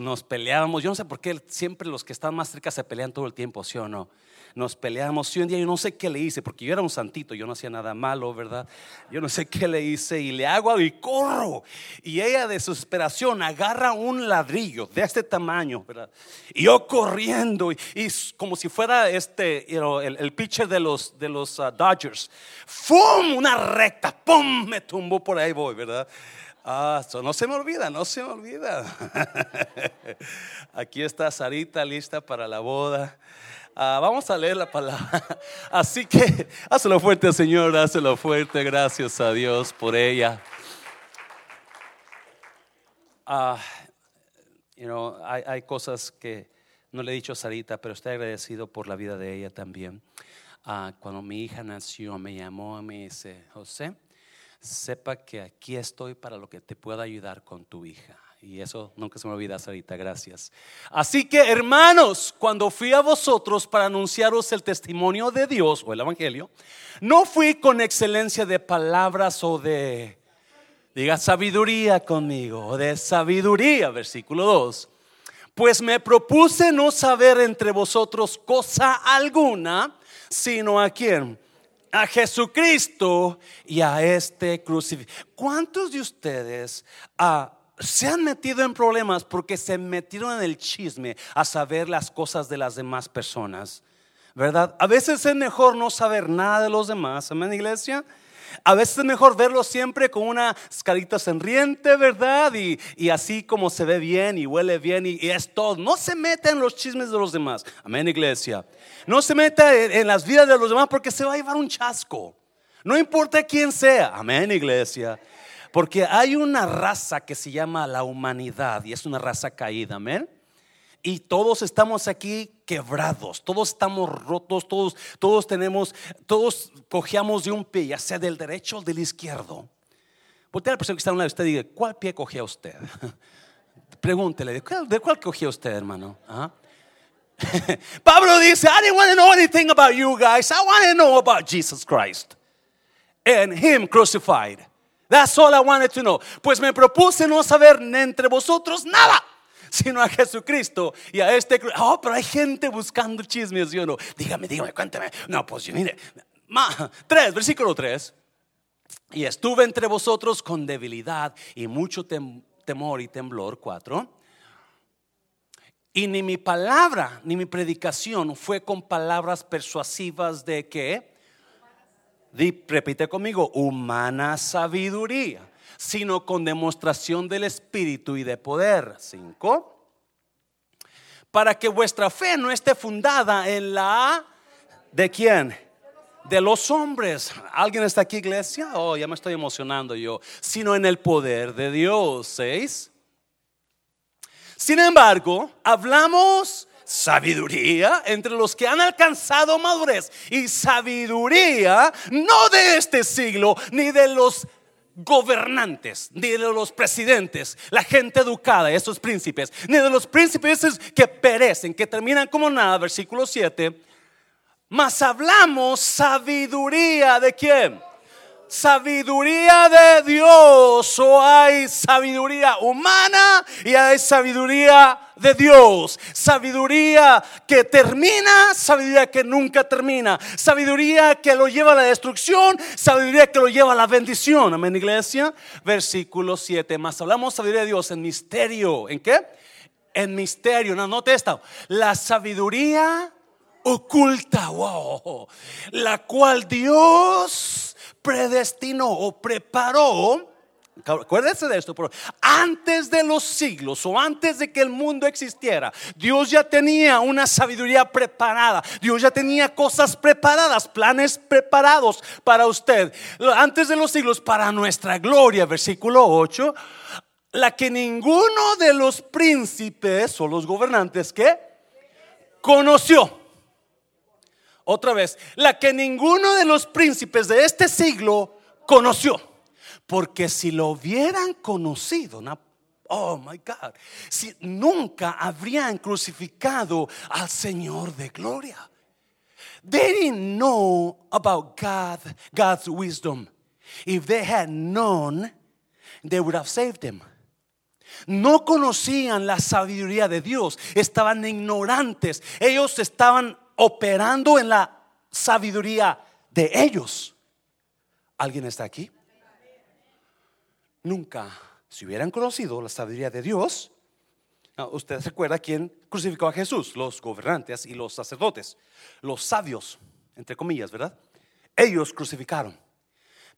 nos peleábamos. Yo no sé por qué siempre los que están más cerca se pelean todo el tiempo, ¿sí o no? Nos peleamos. Y un día yo no sé qué le hice, porque yo era un santito, yo no hacía nada malo, ¿verdad? Yo no sé qué le hice y le hago y corro. Y ella de desesperación agarra un ladrillo de este tamaño, ¿verdad? Y yo corriendo y, como si fuera este, el, pitcher de los, uh, Dodgers. ¡Fum! Una recta, ¡pum! Me tumbó por ahí voy, ¿verdad? Ah, no se me olvida, no se me olvida. Aquí está Sarita lista para la boda. Ah, vamos a leer la palabra. Así que hazlo fuerte, Señor, hazlo fuerte. Gracias a Dios por ella. Ah, hay, cosas que no le he dicho a Sarita, pero estoy agradecido por la vida de ella también. Ah, cuando mi hija nació, me llamó y me dice, José, sepa que aquí estoy para lo que te pueda ayudar con tu hija. Y eso nunca se me olvida, Sarita, gracias. Así que, hermanos, cuando fui a vosotros para anunciaros el testimonio de Dios o el Evangelio, no fui con excelencia de palabras o de, diga, sabiduría conmigo, o de sabiduría, versículo 2. Pues me propuse no saber entre vosotros cosa alguna, sino a quién a Jesucristo y a este crucifijo. ¿Cuántos de ustedes ah, se han metido en problemas porque se metieron en el chisme a saber las cosas de las demás personas? ¿Verdad? A veces es mejor no saber nada de los demás. Amén, iglesia. A veces es mejor verlo siempre con una carita sonriente, ¿verdad? Y, así como se ve bien y huele bien y, es todo. No se meta en los chismes de los demás. Amén, iglesia. No se meta en, las vidas de los demás porque se va a llevar un chasco. No importa quién sea. Amén, iglesia. Porque hay una raza que se llama la humanidad y es una raza caída. Amén. Y todos estamos aquí quebrados, todos estamos rotos, todos, todos tenemos, todos cojeamos de un pie, ya sea del derecho o del izquierdo. Porque la persona que está a un lado de usted diga, ¿cuál pie cogía usted? Pregúntele, ¿de cuál, de usted, hermano? ¿Ah? Pablo dice, I didn't want to know anything about you guys. I want to know about Jesus Christ and Him crucified. That's all I wanted to know. Pues me propuse no saber entre vosotros nada sino a Jesucristo y a este. Oh, pero hay gente buscando chismes, ¿sí o no? Dígame, dígame, cuéntame. No, pues mire, tres, versículo 3. Y estuve entre vosotros con debilidad y mucho temor y temblor. Cuatro. Y ni mi palabra ni mi predicación fue con palabras persuasivas de que, repite conmigo, humana sabiduría sino con demostración del Espíritu y de poder. Cinco. Para que vuestra fe no esté fundada en la... ¿De quién? De los hombres. ¿Alguien está aquí, iglesia? Oh, ya me estoy emocionando yo. Sino en el poder de Dios. Seis. Sin embargo, hablamos sabiduría entre los que han alcanzado madurez y sabiduría no de este siglo ni de los gobernantes, ni de los presidentes, la gente educada, esos príncipes, ni de los príncipes que perecen, que terminan como nada, versículo 7. Mas hablamos sabiduría de quién? Sabiduría de Dios, o hay sabiduría humana y hay sabiduría de Dios. Sabiduría que termina, sabiduría que nunca termina. Sabiduría que lo lleva a la destrucción, sabiduría que lo lleva a la bendición. Amén, iglesia. Versículo 7. Más hablamos sabiduría de Dios en misterio. ¿En qué? En misterio. No, note esto. La sabiduría oculta, wow, la cual Dios predestinó o preparó Acuérdense de esto, pero antes de los siglos o antes de que el mundo existiera, Dios ya tenía una sabiduría preparada. Dios ya tenía cosas preparadas, planes preparados para usted. Antes de los siglos, para nuestra gloria, versículo 8, la que ninguno de los príncipes o los gobernantes que conoció. Otra vez, la que ninguno de los príncipes de este siglo conoció. Porque si lo hubieran conocido, oh my God, si nunca habrían crucificado al Señor de gloria. They didn't know about God, God's wisdom. If they had known, they would have saved him. No conocían la sabiduría de Dios, estaban ignorantes. Ellos estaban operando en la sabiduría de ellos. ¿Alguien está aquí? Nunca, si hubieran conocido la sabiduría de Dios, usted se quién crucificó a Jesús, los gobernantes y los sacerdotes, los sabios, entre comillas, ¿verdad? Ellos crucificaron.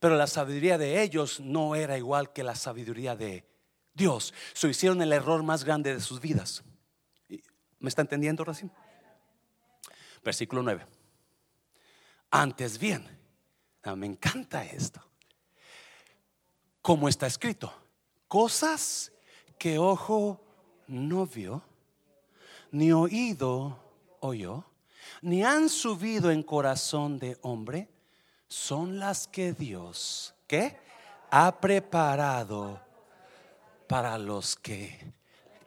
Pero la sabiduría de ellos no era igual que la sabiduría de Dios. So hicieron el error más grande de sus vidas. ¿Me está entendiendo, Racín? Versículo 9. Antes bien, ah, me encanta esto. Como está escrito, cosas que ojo no vio, ni oído oyó, ni han subido en corazón de hombre, son las que Dios, ¿qué? Ha preparado para los que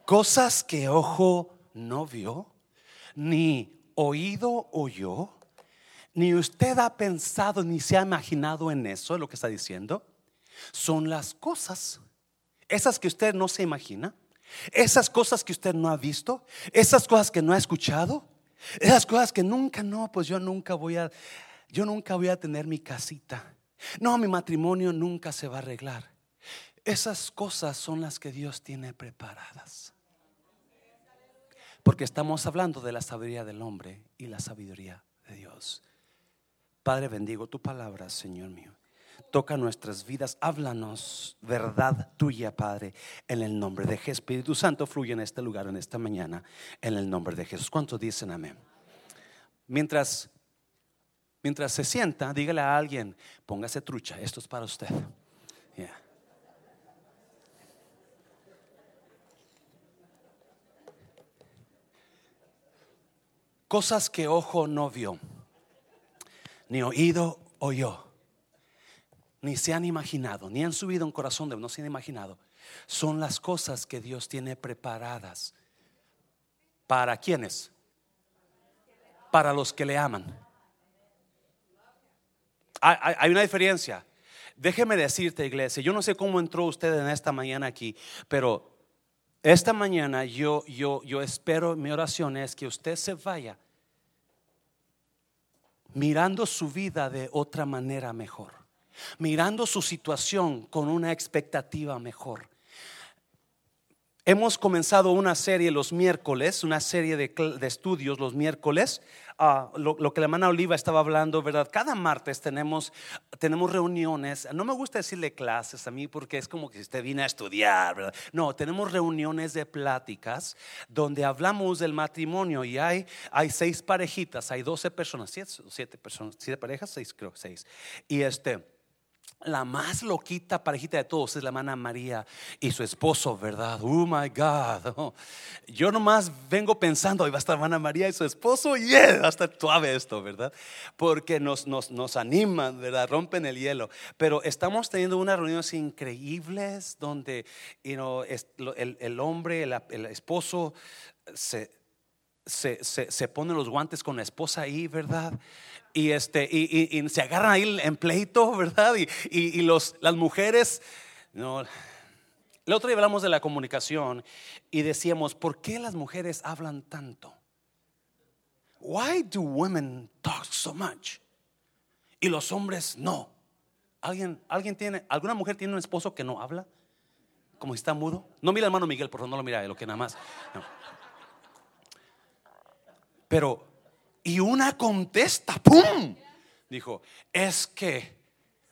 cosas que ojo no vio, ni oído oyó, ni usted ha pensado ni se ha imaginado en eso, es lo que está diciendo, son las cosas, esas que usted no se imagina, esas cosas que usted no ha visto, esas cosas que no ha escuchado, esas cosas que nunca, no, pues yo nunca voy a, yo nunca voy a tener mi casita. No, mi matrimonio nunca se va a arreglar. Esas cosas son las que Dios tiene preparadas. Porque estamos hablando de la sabiduría del hombre y la sabiduría de Dios. Padre, bendigo tu palabra, Señor mío. Toca nuestras vidas, háblanos verdad tuya, Padre, en el nombre de Jesús. Espíritu Santo fluye en este lugar, en esta mañana, en el nombre de Jesús. ¿Cuántos dicen amén? Mientras, mientras se sienta, dígale a alguien, póngase trucha, esto es para usted. Cosas que ojo no vio, ni oído oyó, ni se han imaginado, ni han subido un corazón de no se han imaginado. Son las cosas que Dios tiene preparadas. ¿Para quiénes? Para los que le aman. Hay, una diferencia. Déjeme decirte, iglesia, yo no sé cómo entró usted en esta mañana aquí, pero esta mañana yo, yo, yo espero, mi oración es que usted se vaya mirando su vida de otra manera mejor, mirando su situación con una expectativa mejor. Hemos comenzado una serie los miércoles, una serie de, estudios los miércoles, ah, lo, que la hermana Oliva estaba hablando, ¿verdad? Cada martes tenemos, tenemos reuniones, no me gusta decirle clases a mí porque es como que usted viene a estudiar, ¿verdad? No, tenemos reuniones de pláticas donde hablamos del matrimonio y hay, hay seis parejitas, hay doce personas, siete, siete personas, siete parejas, seis creo, seis. Y este la más loquita parejita de todos es la hermana María y su esposo, ¿verdad? Oh my God. Yo nomás vengo pensando, ahí va a estar hermana María y su esposo, yeah, va a estar suave esto, ¿verdad? Porque nos, nos, nos animan, ¿verdad? Rompen el hielo. Pero estamos teniendo unas reuniones increíbles donde you el, el, hombre, el, esposo se, se, se, se pone los guantes con la esposa ahí, ¿verdad? Y, este, y, se agarran ahí en pleito, ¿verdad? Y, los, las mujeres, no. El otro día hablamos de la comunicación y decíamos, ¿por qué las mujeres hablan tanto? Why do women talk so much? Y los hombres no. ¿Alguien, alguien tiene, alguna mujer tiene un esposo que no habla? Como si está mudo. No mira hermano Miguel, por favor, no lo mira, lo que nada más. Pero y una contesta, ¡pum! Dijo, es que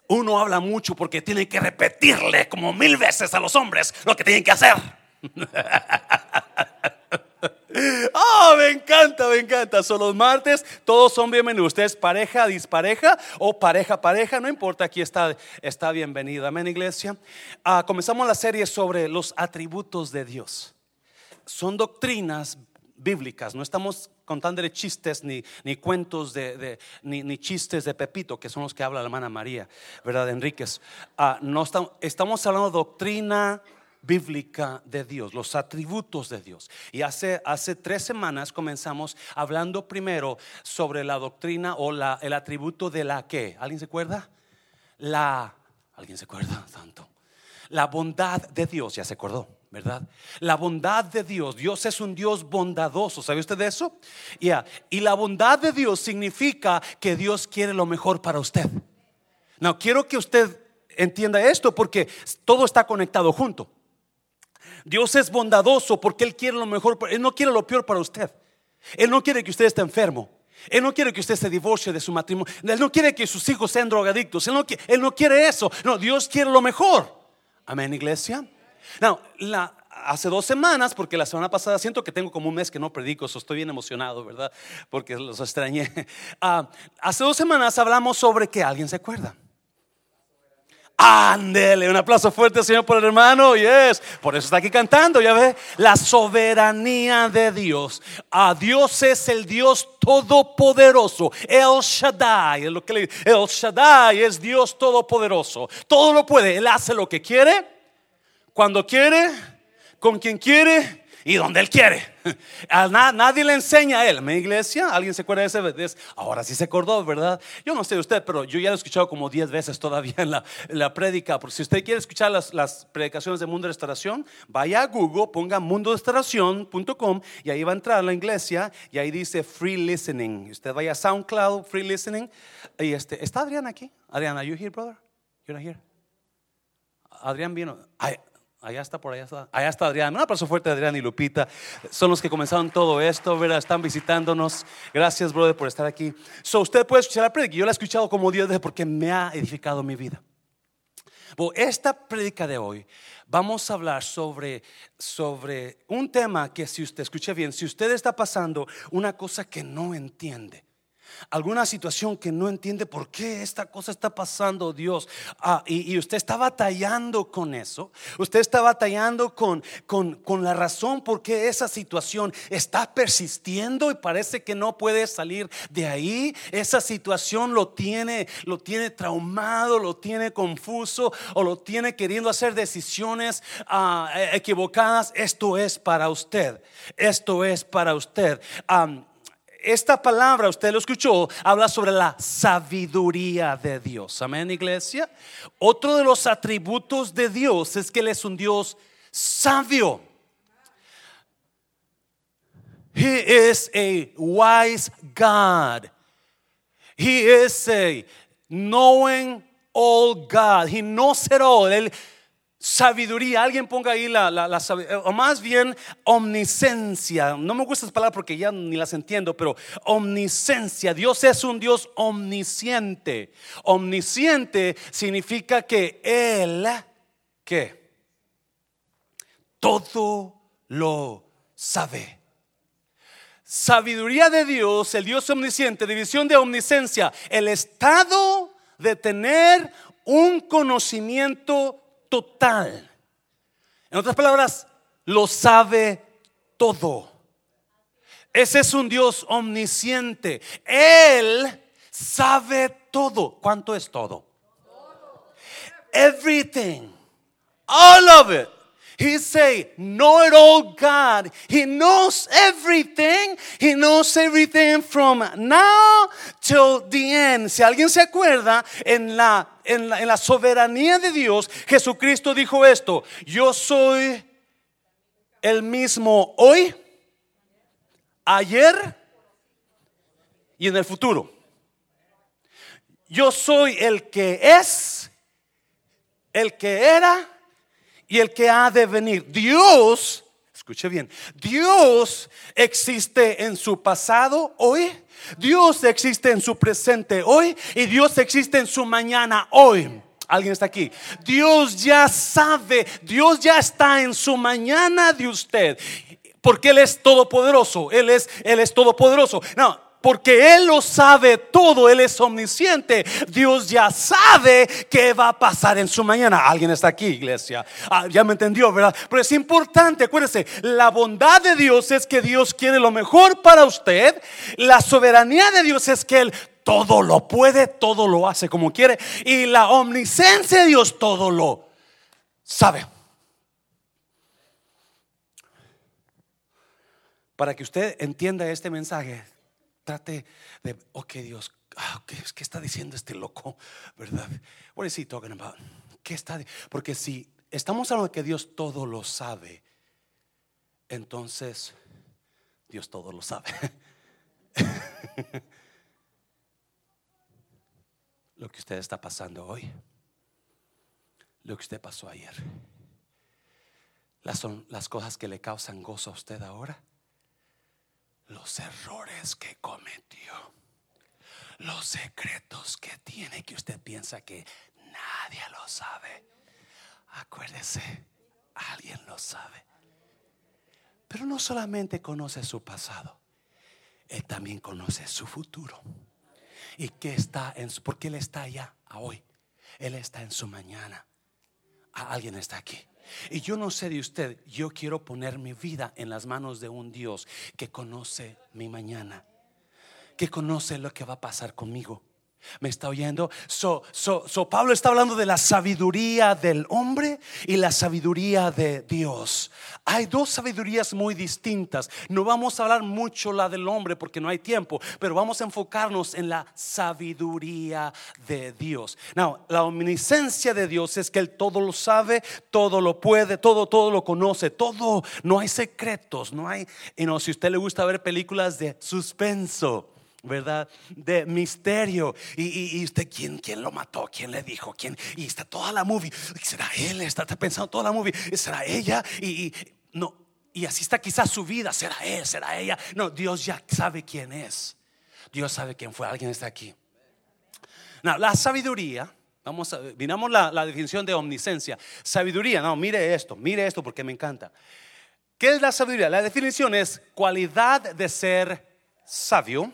uno habla mucho porque tiene que repetirle como mil veces a los hombres lo que tienen que hacer. Oh, me encanta, me encanta. Son los martes, todos son bienvenidos. Usted es pareja, dispareja o pareja, pareja, no importa, aquí está, está bienvenido. Amén, iglesia. Ah, comenzamos la serie sobre los atributos de Dios. Son doctrinas bíblicas, no estamos contándole chistes ni, ni cuentos de, ni, chistes de Pepito, que son los que habla la hermana María, ¿verdad? Enríquez. Ah, no estamos, estamos hablando de doctrina bíblica de Dios, los atributos de Dios. Y hace, hace tres semanas comenzamos hablando primero sobre la doctrina o la, el atributo de la que. ¿Alguien se acuerda? La, ¿alguien se acuerda tanto? La bondad de Dios, ya se acordó. ¿Verdad? La bondad de Dios. Dios es un Dios bondadoso. ¿Sabe usted de eso? Ya. Y la bondad de Dios significa que Dios quiere lo mejor para usted. No, quiero que usted entienda esto porque todo está conectado junto. Dios es bondadoso porque Él quiere lo mejor. Él no quiere lo peor para usted. Él no quiere que usted esté enfermo. Él no quiere que usted se divorcie de su matrimonio. Él no quiere que sus hijos sean drogadictos. Él no, él no quiere eso. No, Dios quiere lo mejor. Amén, iglesia. No, la, hace dos semanas, porque la semana pasada siento que tengo como un mes que no predico, so estoy bien emocionado, ¿verdad? Porque los extrañé. Ah, hace dos semanas hablamos sobre que alguien se acuerda. Ándele, un aplauso fuerte, Señor, por el hermano. Yes, por eso está aquí cantando, ya ve. La soberanía de Dios. A Dios es el Dios todopoderoso. El Shaddai, es lo que le El Shaddai es Dios todopoderoso. Todo lo puede. Él hace lo que quiere cuando quiere, con quien quiere y donde Él quiere. Nadie le enseña a Él. Mi iglesia, ¿alguien se acuerda de ese? Ahora sí se acordó, ¿verdad? Yo no sé usted, pero yo ya lo he escuchado como 10 veces todavía en la, la prédica. Porque si usted quiere escuchar las, las, predicaciones de Mundo de Restauración, vaya a Google, ponga mundorestauración.com y ahí va a entrar a la iglesia y ahí dice free listening. Usted vaya a SoundCloud, free listening. Y este, ¿Está Adrián aquí? Adrián, are you here, brother? You're not here. Adrián vino. Allá está, por allá está. Allá está Adrián. Un aplauso fuerte Adrián y Lupita. Son los que comenzaron todo esto, ¿verdad? Están visitándonos. Gracias, brother, por estar aquí. So, usted puede escuchar la predica. Yo la he escuchado como Dios porque me ha edificado mi vida. Esta predica de hoy vamos a hablar sobre, sobre un tema que si usted escucha bien, si usted está pasando una cosa que no entiende, alguna situación que no entiende por qué esta cosa está pasando, Dios, ah, y, usted está batallando con eso, usted está batallando con, con, con la razón por qué esa situación está persistiendo y parece que no puede salir de ahí, esa situación lo tiene, lo tiene traumado, lo tiene confuso o lo tiene queriendo hacer decisiones ah, equivocadas, esto es para usted, esto es para usted esta palabra, usted lo escuchó, habla sobre la sabiduría de Dios. Amén, iglesia. Otro de los atributos de Dios es que Él es un Dios sabio. He is a wise God. He is a knowing all God. He knows it all. Sabiduría. Alguien ponga ahí la, la, o más bien omniscencia. No me gusta esa palabra porque ya ni las entiendo, pero omniscencia. Dios es un Dios omnisciente. Omnisciente significa que Él, ¿qué? Todo lo sabe. Sabiduría de Dios, el Dios omnisciente, división de omniscencia, el estado de tener un conocimiento total. En otras palabras, lo sabe todo. Ese es un Dios omnisciente. Él sabe todo. ¿Cuánto es todo? Everything. All of it. He say, know it all God. He knows everything. He knows everything from now till the end. Si alguien se acuerda, en la, en la, en la soberanía de Dios, Jesucristo dijo esto, yo soy el mismo hoy, ayer y en el futuro. Yo soy el que es, el que era y el que ha de venir. Dios, escuche bien, Dios existe en su pasado hoy, Dios existe en su presente hoy y Dios existe en su mañana hoy. Alguien está aquí. Dios ya sabe, Dios ya está en su mañana de usted. Porque Él es todopoderoso. Él es, Él es todopoderoso. No, porque Él lo sabe todo, Él es omnisciente. Dios ya sabe qué va a pasar en su mañana. Alguien está aquí, iglesia. Ah, ya me entendió, ¿verdad? Pero es importante, acuérdese, la bondad de Dios es que Dios quiere lo mejor para usted. La soberanía de Dios es que Él todo lo puede, todo lo hace como quiere. Y la omnisciencia de Dios todo lo sabe. Para que usted entienda este mensaje, trate de, ok Dios, ah, ¿qué, ¿qué, está diciendo este loco? ¿Verdad? What is he talking about? ¿Qué está? Porque si estamos hablando de que Dios todo lo sabe, entonces Dios todo lo sabe. lo que usted está pasando hoy, lo que usted pasó ayer, las, son las cosas que le causan gozo a usted ahora, los errores que cometió, los secretos que tiene que usted piensa que nadie lo sabe. Acuérdese, alguien lo sabe. Pero no solamente conoce su pasado, Él también conoce su futuro. ¿Y qué está en su, porque Él está allá a hoy? Él está en su mañana. Alguien está aquí. Y yo no sé de usted, yo quiero poner mi vida en las manos de un Dios que conoce mi mañana, que conoce lo que va a pasar conmigo. ¿Me está oyendo? So, so, so, Pablo está hablando de la sabiduría del hombre y la sabiduría de Dios. Hay dos sabidurías muy distintas. No vamos a hablar mucho la del hombre porque no hay tiempo, pero vamos a enfocarnos en la sabiduría de Dios. Now, la omniscencia de Dios es que Él todo lo sabe, todo lo puede, todo, todo lo conoce, todo. No hay secretos, no hay. Y no, si a usted le gusta ver películas de suspenso ¿verdad? De misterio. Y, usted, ¿quién, ¿quién lo mató? ¿Quién le dijo? ¿Quién? Y está toda la movie. ¿Será él? Está, pensando toda la movie. ¿Será ella? Y, no. Y así está quizás su vida. ¿Será él? ¿Será ella? No, Dios ya sabe quién es. Dios sabe quién fue. Alguien está aquí. La sabiduría. Vamos a, miramos la, la definición de omniscencia. Sabiduría, no, mire esto, mire esto porque me encanta. ¿Qué es la sabiduría? La definición es cualidad de ser sabio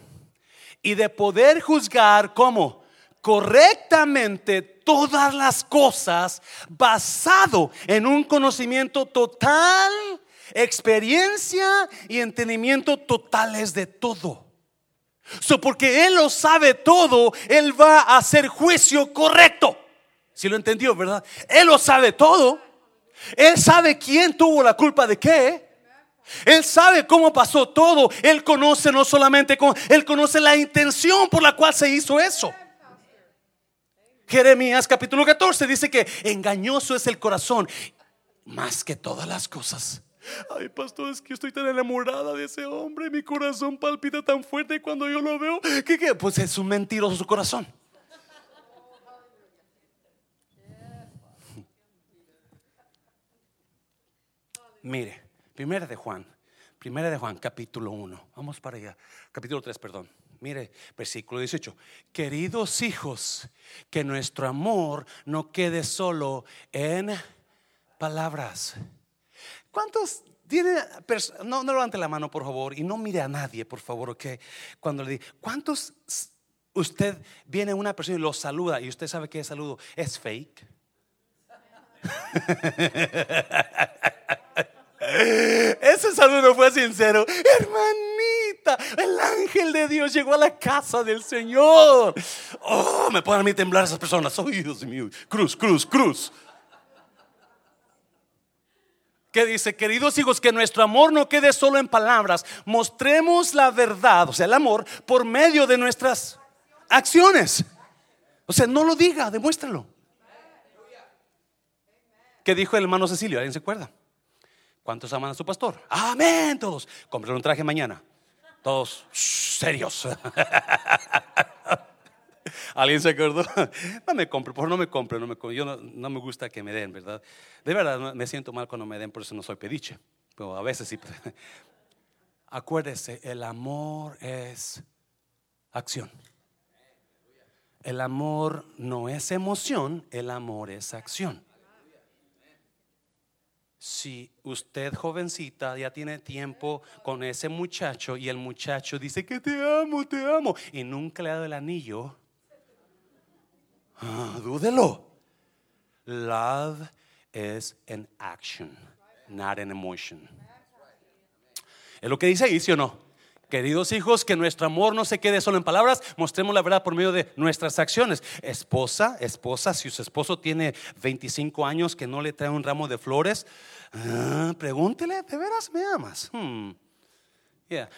y de poder juzgar como correctamente todas las cosas basado en un conocimiento total, experiencia y entendimiento totales de todo. So, porque Él lo sabe todo, Él va a hacer juicio correcto. Si lo entendió, ¿verdad? Él lo sabe todo. Él sabe quién tuvo la culpa de qué. Él sabe cómo pasó todo. Él conoce no solamente, con, él conoce la intención por la cual se hizo eso. Jeremías capítulo 14 dice que engañoso es el corazón más que todas las cosas. Ay, pastor, es que estoy tan enamorada de ese hombre. Mi corazón palpita tan fuerte cuando yo lo veo. ¿Qué, qué? Pues es un mentiroso su corazón. Mire, Primera de Juan, Primera de Juan, capítulo 1. Vamos para allá. Capítulo 3, perdón. Mire, versículo 18. Queridos hijos, que nuestro amor no quede solo en palabras. ¿Cuántos tienen, no, no levante la mano, por favor, y no mire a nadie, por favor, ok? Cuando le diga, ¿cuántos usted viene una persona y lo saluda y usted sabe que es saludo es fake? Ese saludo fue sincero. Hermanita, el ángel de Dios llegó a la casa del Señor. Oh, me ponen a mí temblar esas personas. Oh, Dios mío. Cruz, cruz, cruz. Que dice, queridos hijos, que nuestro amor no quede solo en palabras. Mostremos la verdad, o sea, el amor, por medio de nuestras acciones. O sea, no lo diga, demuéstralo. ¿Qué dijo el hermano Cecilio? ¿Alguien se acuerda? ¿Cuántos aman a su pastor? Amén, todos. Compren un traje mañana. Todos serios. ¿Alguien se acordó? No me compre, por no me compre, no me Yo no, me gusta que me den, ¿verdad? De verdad, me siento mal cuando me den, por eso no soy pediche. Pero a veces sí. Acuérdese, el amor es acción. El amor no es emoción, el amor es acción. Si usted jovencita ya tiene tiempo con ese muchacho y el muchacho dice que te amo, te amo y nunca le ha dado el anillo, ah, dúdelo. Love is an action, not an emotion. ¿Es lo que dice ahí, sí o no? Queridos hijos, que nuestro amor no se quede solo en palabras, mostremos la verdad por medio de nuestras acciones. Esposa, esposa, si su esposo tiene 25 años que no le trae un ramo de flores, ah, pregúntele, ¿de veras me amas? Hmm.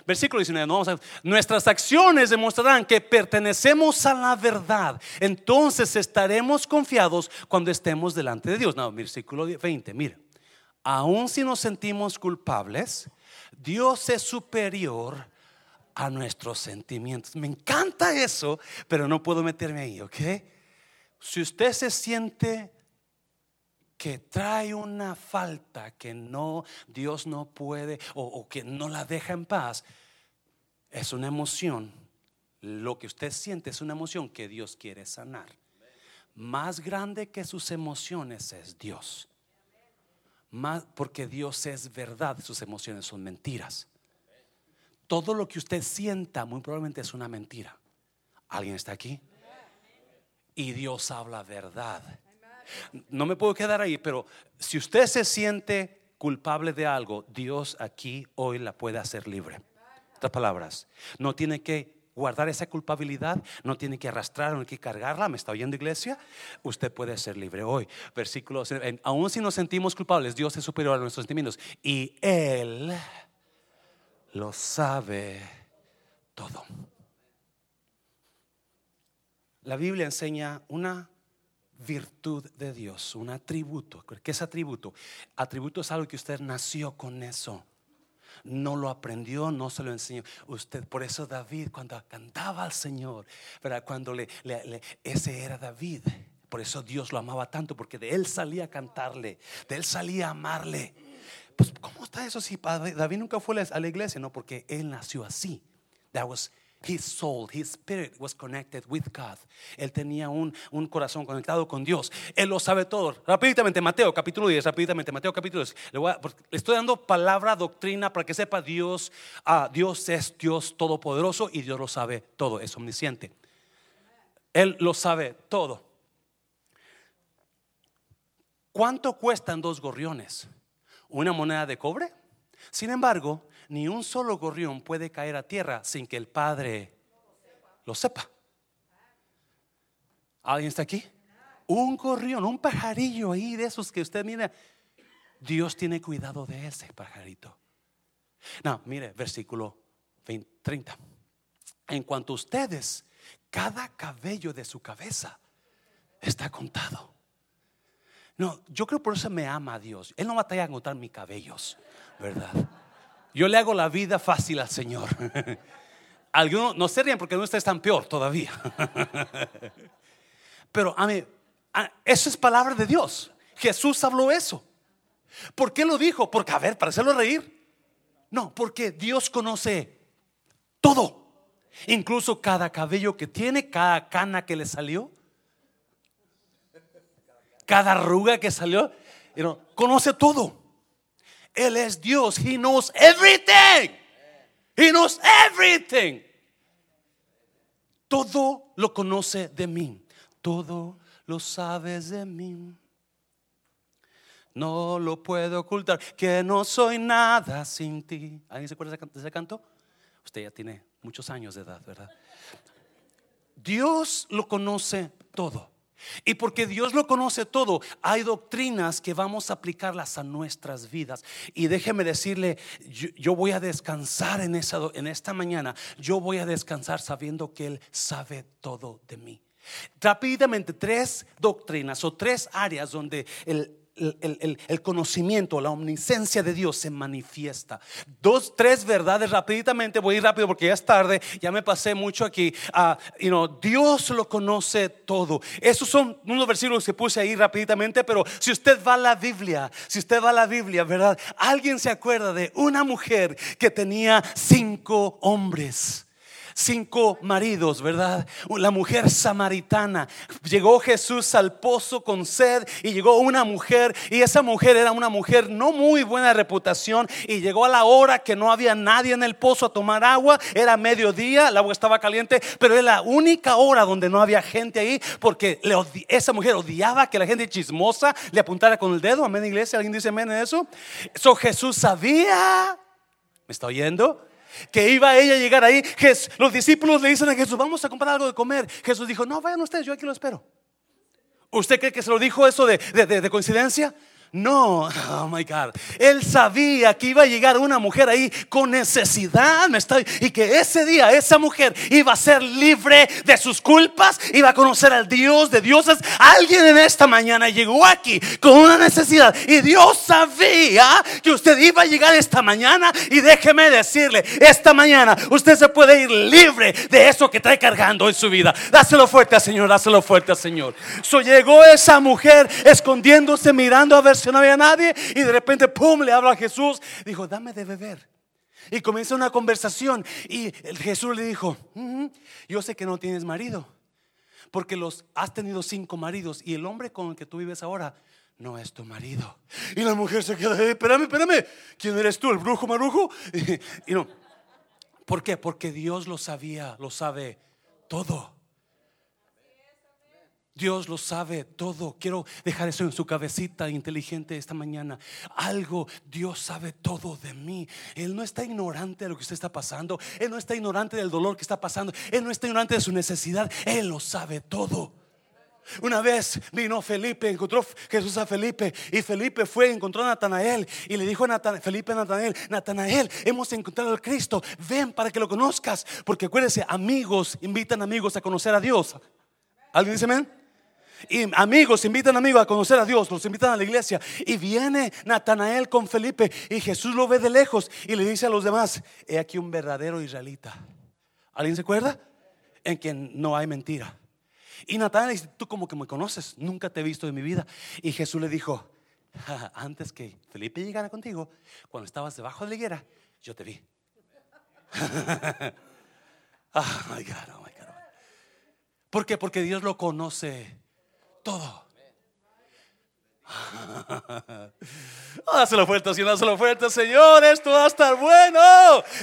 Versículo 19, no vamos a- nuestras acciones demostrarán que pertenecemos a la verdad. Entonces estaremos confiados cuando estemos delante de Dios. No, versículo 20, mire, aun si nos sentimos culpables, Dios es superior a nuestros sentimientos. Me encanta eso, pero no puedo meterme ahí, ¿ok? Si usted se siente que trae una falta que no, Dios no puede o, que no la deja en paz, es una emoción. Lo que usted siente es una emoción que Dios quiere sanar. Más grande que sus emociones es Dios. Más, porque Dios es verdad, sus emociones son mentiras. Todo lo que usted sienta muy probablemente es una mentira. ¿Alguien está aquí? Y Dios habla verdad. No me puedo quedar ahí, pero si usted se siente culpable de algo, Dios aquí hoy la puede hacer libre. Estas palabras. No tiene que guardar esa culpabilidad, no tiene que arrastrar, no tiene que cargarla. ¿Me está oyendo, iglesia? Usted puede ser libre hoy. Versículo, aún si nos sentimos culpables, Dios es superior a nuestros sentimientos y Él lo sabe todo. La Biblia enseña una virtud de Dios, un atributo. ¿Qué es atributo? Atributo es algo que usted nació con eso. No lo aprendió, no se lo enseñó. Usted, por eso David, cuando cantaba al Señor, ¿verdad? cuando le, ese era David. Por eso Dios lo amaba tanto, porque de él salía a cantarle, de él salía a amarle. Pues, ¿cómo está eso si David nunca fue a la iglesia? No, porque él nació así. That was his soul, his spirit was connected with God. Él tenía un, un corazón conectado con Dios. Él lo sabe todo. Rápidamente, Mateo capítulo 10, rápidamente, Mateo capítulo 10. Le, voy a- porque le estoy dando palabra, doctrina, para que sepa Dios, ah, Dios es Dios todopoderoso y Dios lo sabe todo, es omnisciente. Él lo sabe todo. ¿Cuánto cuestan dos gorriones? ¿Una moneda de cobre? Sin embargo, ni un solo gorrión puede caer a tierra sin que el Padre lo sepa. ¿Alguien está aquí? Un gorrión, un pajarillo ahí de esos que usted mira. Dios tiene cuidado de ese pajarito. No, mire, versículo 20, 30. En cuanto a ustedes, cada cabello de su cabeza está contado. No, yo creo por eso me ama a Dios. Él no batalla a contar mis cabellos, ¿verdad? Yo le hago la vida fácil al Señor. Algunos no se ríen porque no estés tan peor todavía. Pero a mí, eso es palabra de Dios. Jesús habló eso. ¿Por qué lo dijo? Porque, a ver, para hacerlo reír. No, porque Dios conoce todo. Incluso cada cabello que tiene, cada cana que le salió, cada arruga que salió, you conoce todo. Él es Dios. He knows everything. He knows everything. Todo lo conoce de mí. Todo lo sabes de mí. No lo puedo ocultar, que no soy nada sin ti. ¿Alguien se acuerda de ese canto? Usted ya tiene muchos años de edad, ¿verdad? Dios lo conoce todo. Y porque Dios lo conoce todo, hay doctrinas que vamos a aplicarlas a nuestras vidas. Y déjeme decirle, yo, voy a descansar en, esa, en esta mañana. Yo voy a descansar sabiendo que Él sabe todo de mí. Rápidamente, tres doctrinas o tres áreas donde el, el- el- conocimiento, la omnisciencia de Dios se manifiesta. Dos, tres verdades rápidamente, voy a ir rápido porque ya es tarde, ya me pasé mucho aquí. Ah, you know, Dios lo conoce todo. Esos son unos versículos que puse ahí rápidamente, pero si usted va a la Biblia, si usted va a la Biblia, ¿verdad? Alguien se acuerda de una mujer que tenía cinco hombres cinco maridos, ¿verdad? La mujer samaritana. Llegó Jesús al pozo con sed y llegó una mujer y esa mujer era una mujer no muy buena reputación y llegó a la hora que no había nadie en el pozo a tomar agua, era mediodía, el agua estaba caliente, pero era la única hora donde no había gente ahí porque esa mujer odiaba que la gente chismosa le apuntara con el dedo, amén iglesia, alguien dice amén en eso. So Jesús sabía, ¿me está oyendo? Que iba ella a llegar ahí. Los discípulos le dicen a Jesús, vamos a comprar algo de comer. Jesús dijo, no, vayan ustedes, yo aquí lo espero. ¿Usted cree que se lo dijo eso de, de- de- de coincidencia? No, oh my God. Él sabía que iba a llegar una mujer ahí con necesidad. Me está, y que ese día esa mujer iba a ser libre de sus culpas, iba a conocer al Dios de dioses. Alguien en esta mañana llegó aquí con una necesidad y Dios sabía que usted iba a llegar esta mañana. Y déjeme decirle, esta mañana usted se puede ir libre de eso que trae cargando en su vida. Dáselo fuerte Señor, dáselo fuerte Señor. So llegó esa mujer escondiéndose, mirando a ver no había nadie y de repente, ¡pum!, le habla a Jesús. Dijo, dame de beber. Y comienza una conversación y Jesús le dijo, yo sé que no tienes marido, porque los has tenido cinco maridos y el hombre con el que tú vives ahora no es tu marido. Y la mujer se queda, espérame, espérame, ¿quién eres tú? ¿El brujo marujo? Y, no, ¿por qué? Porque Dios lo sabía, lo sabe todo. Dios lo sabe todo. Quiero dejar eso en su cabecita inteligente esta mañana. Algo, Dios sabe todo de mí. Él no está ignorante de lo que usted está pasando. Él no está ignorante del dolor que está pasando. Él no está ignorante de su necesidad. Él lo sabe todo. Una vez vino Felipe, encontró Jesús a Felipe y Felipe fue, encontró a Natanael y le dijo a Felipe a Natanael, Natanael, hemos encontrado al Cristo, ven para que lo conozcas, porque acuérdese, amigos invitan amigos a conocer a Dios. ¿Alguien dice amén? Y amigos, invitan amigos a conocer a Dios, los invitan a la iglesia. Y viene Natanael con Felipe y Jesús lo ve de lejos y le dice a los demás, he aquí un verdadero israelita. ¿Alguien se acuerda? En quien no hay mentira. Y Natanael dice, tú como que me conoces, nunca te he visto en mi vida. Y Jesús le dijo, antes que Felipe llegara contigo, cuando estabas debajo de la higuera, yo te vi. oh my God, oh my God. ¿Por qué? Porque Dios lo conoce todo. Dáselo fuerte, Señor, dáselo fuerte, Señor. Esto va a estar bueno.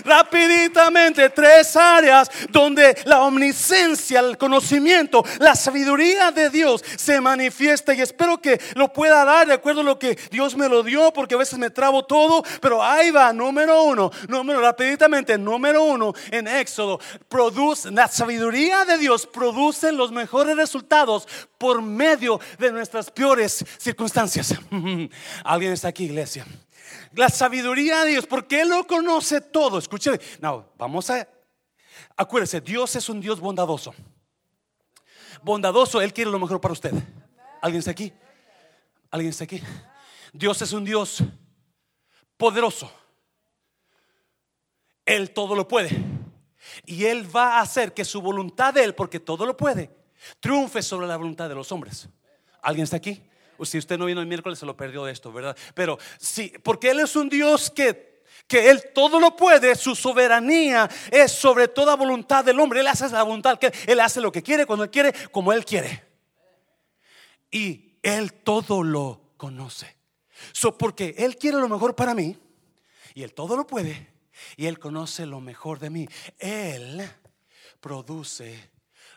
Rapiditamente, tres áreas donde la omniscencia, el conocimiento, la sabiduría de Dios se manifiesta. Y espero que lo pueda dar de acuerdo a lo que Dios me lo dio, porque a veces me trabo todo. Pero ahí va, número uno, número rapiditamente, número uno en Éxodo. Produce, la sabiduría de Dios produce los mejores resultados por medio de nuestras peores circunstancias. Alguien está aquí, iglesia. La sabiduría de Dios, porque Él lo conoce todo. Escuche, no, vamos a. Acuérdese, Dios es un Dios bondadoso. Bondadoso, Él quiere lo mejor para usted. ¿Alguien está aquí? ¿Alguien está aquí? Dios es un Dios poderoso. Él todo lo puede. Y Él va a hacer que su voluntad de Él, porque todo lo puede, triunfe sobre la voluntad de los hombres. ¿Alguien está aquí? Si usted no vino el miércoles se lo perdió esto, ¿verdad? Pero sí, porque Él es un Dios que que Él todo lo puede, su soberanía es sobre toda voluntad del hombre. Él hace la voluntad, Él hace lo que quiere, cuando Él quiere, como Él quiere. Y Él todo lo conoce. So, porque Él quiere lo mejor para mí y Él todo lo puede y Él conoce lo mejor de mí. Él produce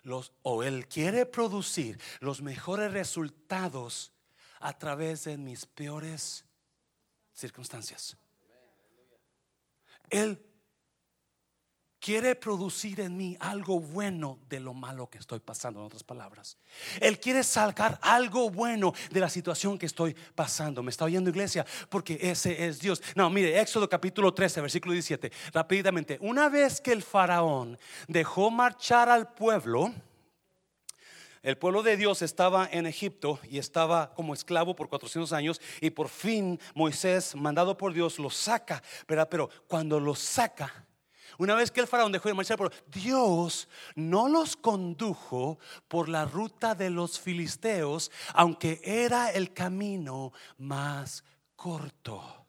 los, o Él quiere producir los mejores resultados a través de mis peores circunstancias. Él quiere producir en mí algo bueno de lo malo que estoy pasando, en otras palabras. Él quiere sacar algo bueno de la situación que estoy pasando. ¿Me está oyendo iglesia? Porque ese es Dios. No, mire, Éxodo capítulo 13, versículo 17, rápidamente. Una vez que el faraón dejó marchar al pueblo, el pueblo de Dios estaba en Egipto y estaba como esclavo por 400 años y por fin Moisés, mandado por Dios, lo saca. Pero, pero cuando lo saca, una vez que el faraón dejó de marchar Dios no los condujo por la ruta de los filisteos, aunque era el camino más corto.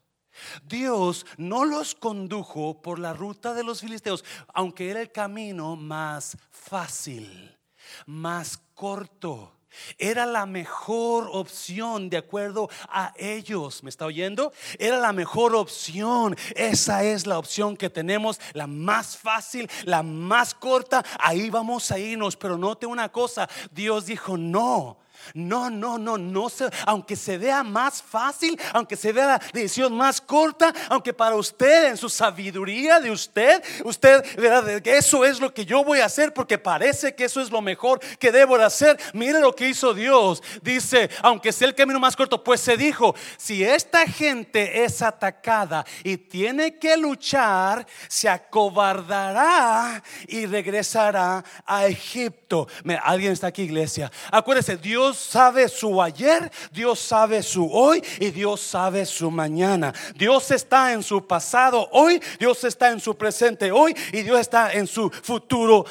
Dios no los condujo por la ruta de los filisteos, aunque era el camino más fácil, más corto. Era la mejor opción de acuerdo a ellos. ¿Me está oyendo? Era la mejor opción. Esa es la opción que tenemos, la más fácil, la más corta. Ahí vamos a irnos. Pero note una cosa, Dios dijo, no, No, no, no, no aunque se vea más fácil, aunque se vea la decisión más corta, aunque para usted en su sabiduría de usted, usted verá que eso es lo que yo voy a hacer porque parece que eso es lo mejor que debo de hacer. Mire lo que hizo Dios. Dice, aunque sea el camino más corto, pues se dijo, si esta gente es atacada y tiene que luchar, se acobardará y regresará a Egipto. alguien está aquí, iglesia. Acuérdese, Dios sabe su ayer, Dios sabe su hoy y Dios sabe su mañana. Dios está en su pasado hoy, Dios está en su presente hoy y Dios está en su futuro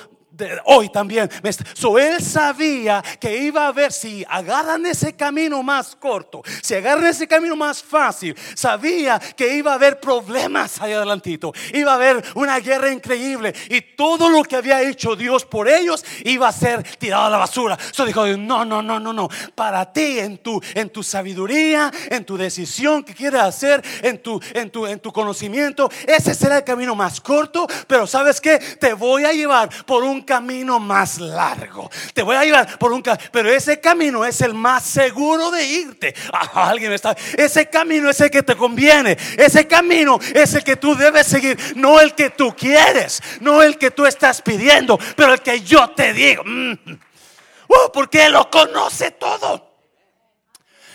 hoy también. So, él sabía que iba a ver si agarran ese camino más corto, si agarran ese camino más fácil. Sabía que iba a haber problemas allá adelantito. Iba a haber una guerra increíble y todo lo que había hecho Dios por ellos iba a ser tirado a la basura. So dijo, no, no, no, no, no. Para ti, en tu, en tu sabiduría, en tu decisión que quieres hacer, en tu, en tu, en tu conocimiento, ese será el camino más corto. Pero sabes que te voy a llevar por un camino más largo. Te voy a llevar por un camino, pero ese camino es el más seguro de irte. Ah, alguien está, ese camino es el que te conviene. Ese camino es el que tú debes seguir, no el que tú quieres, no el que tú estás pidiendo, pero el que yo te digo. Mm. Uh, porque lo conoce todo.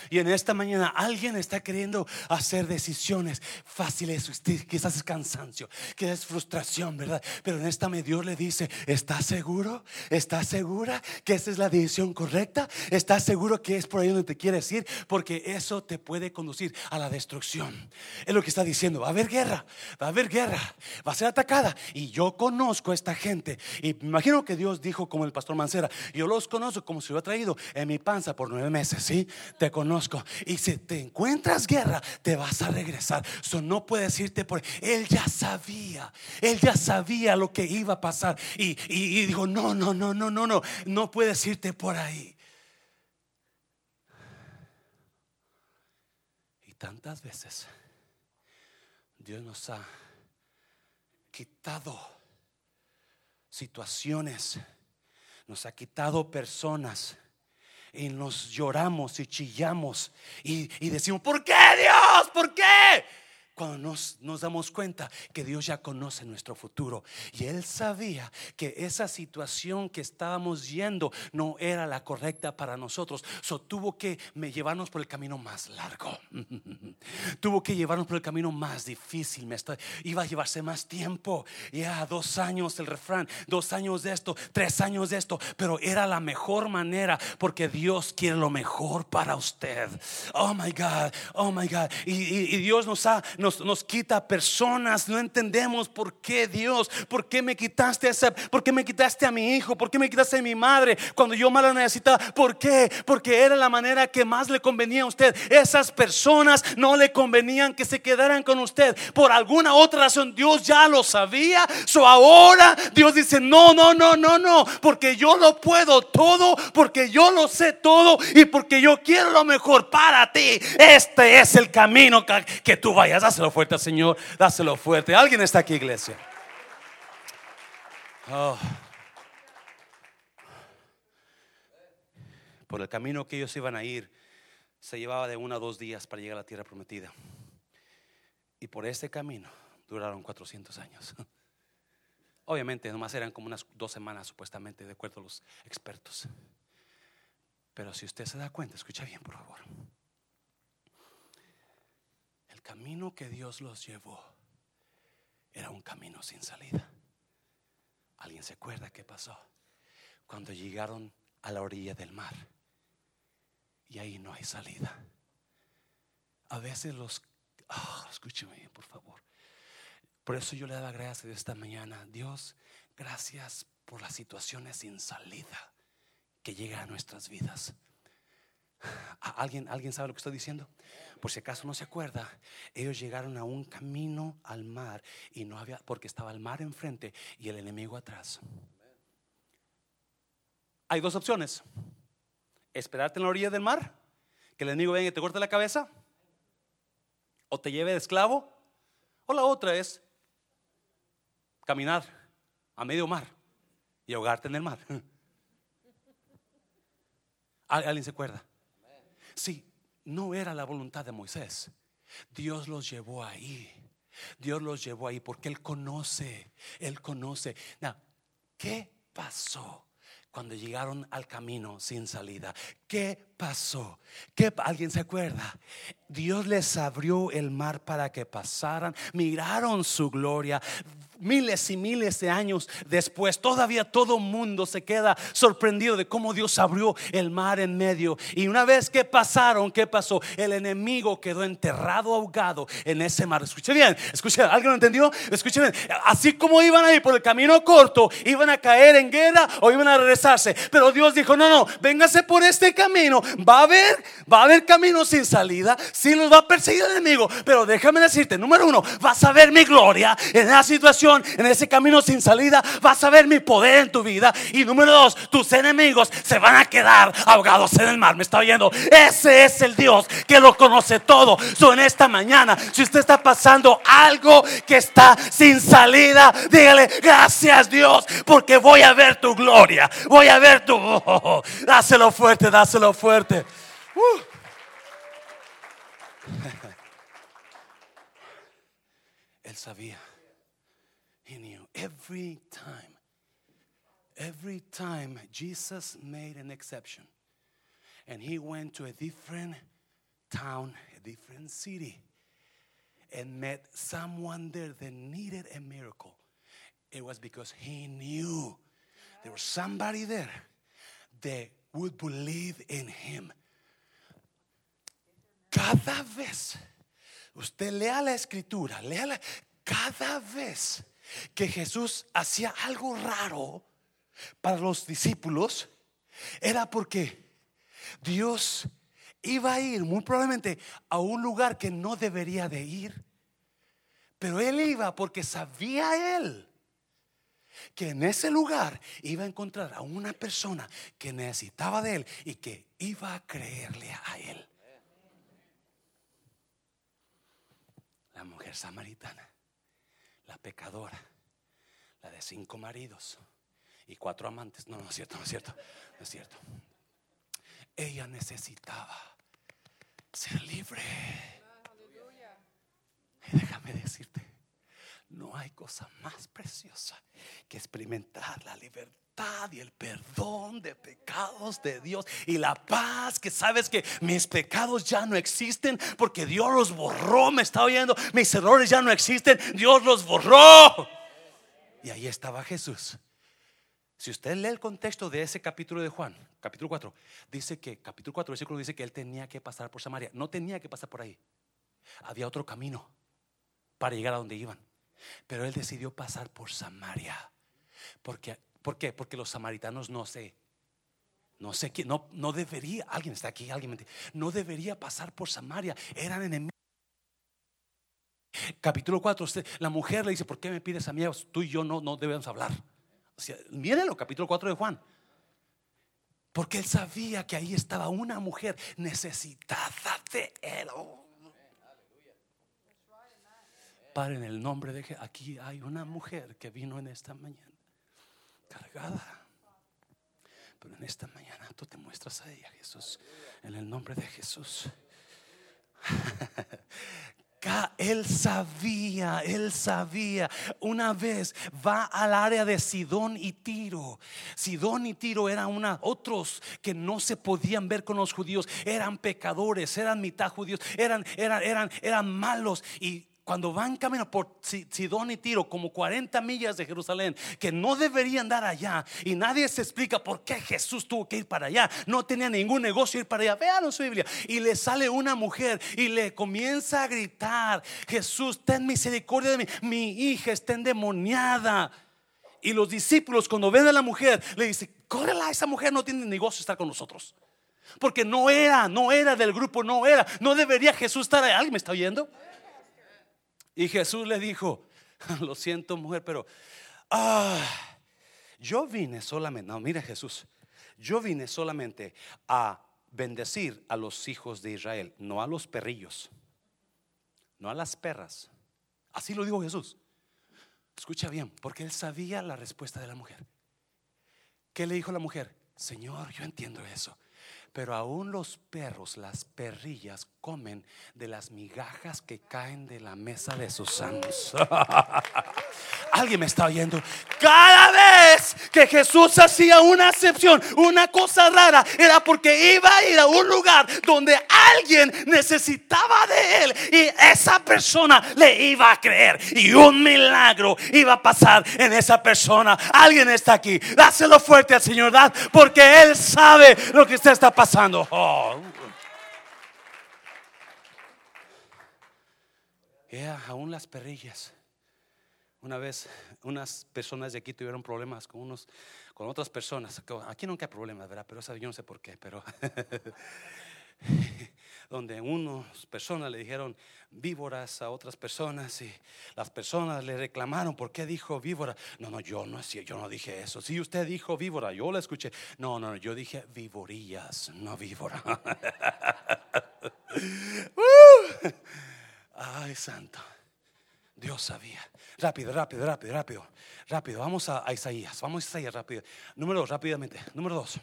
Y en esta mañana alguien está queriendo hacer decisiones fáciles. Quizás es cansancio, quizás es frustración, ¿verdad? Pero en esta me Dios le dice, ¿estás seguro? ¿Estás segura que esa es la decisión correcta? ¿Estás seguro que es por ahí donde te quieres ir? Porque eso te puede conducir a la destrucción. Es lo que está diciendo. Va a haber guerra, va a haber guerra, va a ser atacada. Y yo conozco a esta gente. Y imagino que Dios dijo como el pastor Mancera, yo los conozco como si lo hubiera traído en mi panza por nueve meses, ¿sí? Te conozco y si te encuentras guerra, te vas a regresar. So, no puedes irte por. Él ya sabía, él ya sabía lo que iba a pasar. Y, y, y dijo: No, no, no, no, no, no, no puedes irte por ahí. Y tantas veces Dios nos ha quitado situaciones, nos ha quitado personas y nos lloramos y chillamos y, y decimos, ¿por qué Dios? ¿Por qué? Cuando nos, damos cuenta que Dios ya conoce nuestro futuro. Y Él sabía que esa situación que estábamos yendo no era la correcta para nosotros. So, tuvo que llevarnos por el camino más largo. tuvo que llevarnos por el camino más difícil. Me iba a llevarse más tiempo. Ya dos años el refrán, dos años de esto, tres años de esto. Pero era la mejor manera porque Dios quiere lo mejor para usted. Oh my God, oh my God. Y, Dios nos ha... nos, quita personas. No entendemos por qué Dios, por qué me quitaste a esa, por qué me quitaste a mi hijo, por qué me quitaste a mi madre cuando yo más lo necesitaba. ¿Por qué? Porque era la manera que más le convenía a usted. Esas personas no le convenían que se quedaran con usted. Por alguna otra razón Dios ya lo sabía. So ahora Dios dice, no, no, no, no, no, porque yo lo puedo todo, porque yo lo sé todo y porque yo quiero lo mejor para ti. Este es el camino que, que tú vayas a Dáselo fuerte Señor, dáselo fuerte. ¿Alguien está aquí, iglesia? Oh. Por el camino que ellos iban a ir, se llevaba de uno a dos días para llegar a la tierra prometida. Y por este camino duraron 400 años. Obviamente, nomás eran como unas dos semanas, supuestamente, de acuerdo a los expertos. Pero si usted se da cuenta, escucha bien, por favor camino que Dios los llevó era un camino sin salida. ¿Alguien se acuerda qué pasó? Cuando llegaron a la orilla del mar y ahí no hay salida. A veces los... Oh, escúcheme, por favor. Por eso yo le daba gracias esta mañana. Dios, gracias por las situaciones sin salida que llegan a nuestras vidas. ¿Alguien, ¿Alguien sabe lo que estoy diciendo? Por si acaso no se acuerda, ellos llegaron a un camino al mar y no había, porque estaba el mar enfrente y el enemigo atrás. Hay dos opciones: esperarte en la orilla del mar, que el enemigo venga y te corte la cabeza, o te lleve de esclavo, o la otra es caminar a medio mar y ahogarte en el mar. ¿Alguien se acuerda? Sí, no era la voluntad de Moisés. Dios los llevó ahí. Dios los llevó ahí porque Él conoce, Él conoce. ¿Qué pasó cuando llegaron al camino sin salida? ¿Qué pasó? ¿Qué, ¿Alguien se acuerda? Dios les abrió el mar para que pasaran, miraron su gloria, miles y miles de años después, todavía todo mundo se queda sorprendido de cómo Dios abrió el mar en medio. Y una vez que pasaron, ¿qué pasó? El enemigo quedó enterrado, ahogado en ese mar. Escuche bien, escuche, ¿alguien lo entendió? Escuche bien, así como iban a ir por el camino corto, iban a caer en guerra o iban a regresarse. Pero Dios dijo, no, no, véngase por este camino. Va a haber, va a haber camino sin salida. Si los va a perseguir el enemigo. Pero déjame decirte, número uno, vas a ver mi gloria en la situación en ese camino sin salida, vas a ver mi poder en tu vida. Y número dos, tus enemigos se van a quedar ahogados en el mar. ¿Me está oyendo? Ese es el Dios que lo conoce todo. So, en esta mañana, si usted está pasando algo que está sin salida, dígale gracias Dios, porque voy a ver tu gloria. Voy a ver tu. dáselo fuerte, dáselo fuerte. Uh. Él sabía. Every time, every time Jesus made an exception and he went to a different town, a different city, and met someone there that needed a miracle, it was because he knew there was somebody there that would believe in him. Cada vez, usted lea la escritura, lea la, cada vez que Jesús hacía algo raro para los discípulos, era porque Dios iba a ir muy probablemente a un lugar que no debería de ir. Pero él iba porque sabía él que en ese lugar iba a encontrar a una persona que necesitaba de él y que iba a creerle a él. La mujer samaritana la pecadora, la de cinco maridos y cuatro amantes. No, no es cierto, no es cierto, no es cierto. Ella necesitaba ser libre. Déjame decirte, no hay cosa más preciosa que experimentar la libertad y el perdón de pecados de Dios y la paz que sabes que mis pecados ya no existen porque Dios los borró, me está oyendo, mis errores ya no existen, Dios los borró. Y ahí estaba Jesús. Si usted lee el contexto de ese capítulo de Juan, capítulo 4, dice que, capítulo 4, versículo dice que él tenía que pasar por Samaria. No tenía que pasar por ahí. Había otro camino para llegar a donde iban. Pero él decidió pasar por Samaria. Porque, ¿Por qué? Porque los samaritanos no sé. No sé quién, no, no debería, alguien está aquí, alguien me no debería pasar por Samaria, eran enemigos. Capítulo 4, la mujer le dice, ¿por qué me pides a mí? Tú y yo no, no debemos hablar. O sea, mírenlo, capítulo 4 de Juan. Porque él sabía que ahí estaba una mujer necesitada de él. Oh. Padre, en el nombre de Jesús, aquí hay una mujer que vino en esta mañana cargada. Pero en esta mañana tú te muestras a ella, Jesús, en el nombre de Jesús. Él sabía, él sabía. Una vez va al área de Sidón y Tiro. Sidón y Tiro eran una, otros que no se podían ver con los judíos. Eran pecadores, eran mitad judíos, eran, eran, eran, eran malos. Y cuando van camino por Sidón y Tiro, como 40 millas de Jerusalén, que no deberían dar allá, y nadie se explica por qué Jesús tuvo que ir para allá, no tenía ningún negocio ir para allá. Vean su Biblia, y le sale una mujer y le comienza a gritar: Jesús, ten misericordia de mí, mi hija está endemoniada. Y los discípulos, cuando ven a la mujer, le dicen: Córrela, esa mujer no tiene negocio estar con nosotros. Porque no era, no era del grupo, no era, no debería Jesús estar ahí. ¿Alguien me está oyendo? Y Jesús le dijo, lo siento mujer, pero ah, yo vine solamente, no, mira Jesús, yo vine solamente a bendecir a los hijos de Israel, no a los perrillos, no a las perras. Así lo dijo Jesús. Escucha bien, porque él sabía la respuesta de la mujer. ¿Qué le dijo la mujer? Señor, yo entiendo eso, pero aún los perros, las perrillas, comen de las migajas que caen de la mesa de sus amos. Alguien me está oyendo. Cada vez que Jesús hacía una excepción, una cosa rara, era porque iba a ir a un lugar donde alguien necesitaba de él y esa persona le iba a creer y un milagro iba a pasar en esa persona. Alguien está aquí. Dáselo fuerte al Señor, ¿verdad? porque él sabe lo que usted está pasando. Oh. Aún las perrillas. Una vez unas personas de aquí tuvieron problemas con unos con otras personas. Aquí nunca hay problemas, ¿verdad? Pero yo no sé por qué, pero donde unas personas le dijeron víboras a otras personas y las personas le reclamaron por qué dijo víbora. No, no, yo no yo no dije eso. Si usted dijo víbora, yo la escuché. No, no, yo dije víborillas, no víbora. Uh. Ay, santo. Dios sabía. Rápido, rápido, rápido, rápido. Rápido. Vamos a, Isaías. Vamos a Isaías rápido. Número dos, rápidamente. Número dos.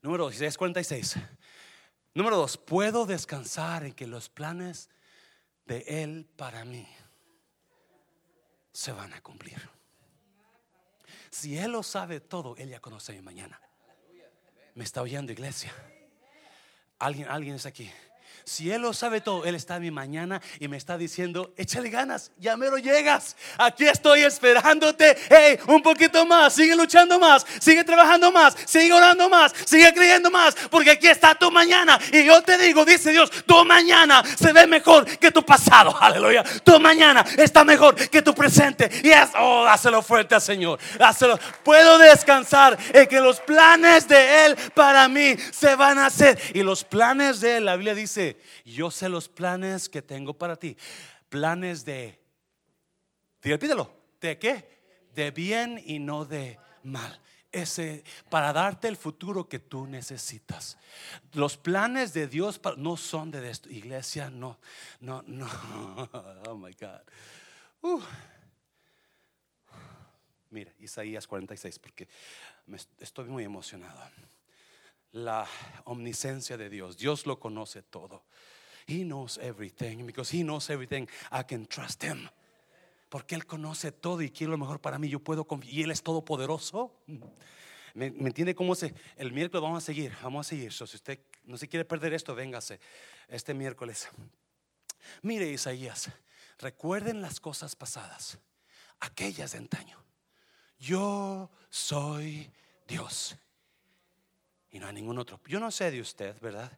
Número dos, Isaías 46. Número dos, puedo descansar en que los planes de Él para mí se van a cumplir. Si Él lo sabe todo, Él ya conoce mi mañana. ¿Me está oyendo, iglesia? ¿Alguien, alguien es aquí? Si Él lo sabe todo, Él está en mi mañana y me está diciendo, échale ganas, ya me lo llegas. Aquí estoy esperándote. Hey, un poquito más, sigue luchando más, sigue trabajando más, sigue orando más, sigue creyendo más, porque aquí está tu mañana. Y yo te digo, dice Dios, tu mañana se ve mejor que tu pasado. Aleluya. Tu mañana está mejor que tu presente. Y es, oh, dáselo fuerte al Señor. Dáselo. Puedo descansar en que los planes de Él para mí se van a hacer. Y los planes de Él, la Biblia dice, yo sé los planes que tengo para ti. Planes de, pídelo, ¿de qué? De bien y no de mal. Ese, para darte el futuro que tú necesitas. Los planes de Dios no son de esto. Iglesia, no, no, no. Oh my God. Mira, Isaías 46, porque estoy muy emocionado la omniscencia de Dios. Dios lo conoce todo. He knows everything. Because He knows everything, I can trust Him. Porque Él conoce todo y quiere lo mejor para mí. Yo puedo confiar. Y Él es todopoderoso. ¿Me, ¿Me, entiende cómo se? El miércoles vamos a seguir. Vamos a seguir. si usted no se quiere perder esto, véngase este miércoles. Mire, Isaías. Recuerden las cosas pasadas. Aquellas de antaño. Yo soy Dios y no hay ningún otro. Yo no sé de usted, ¿verdad?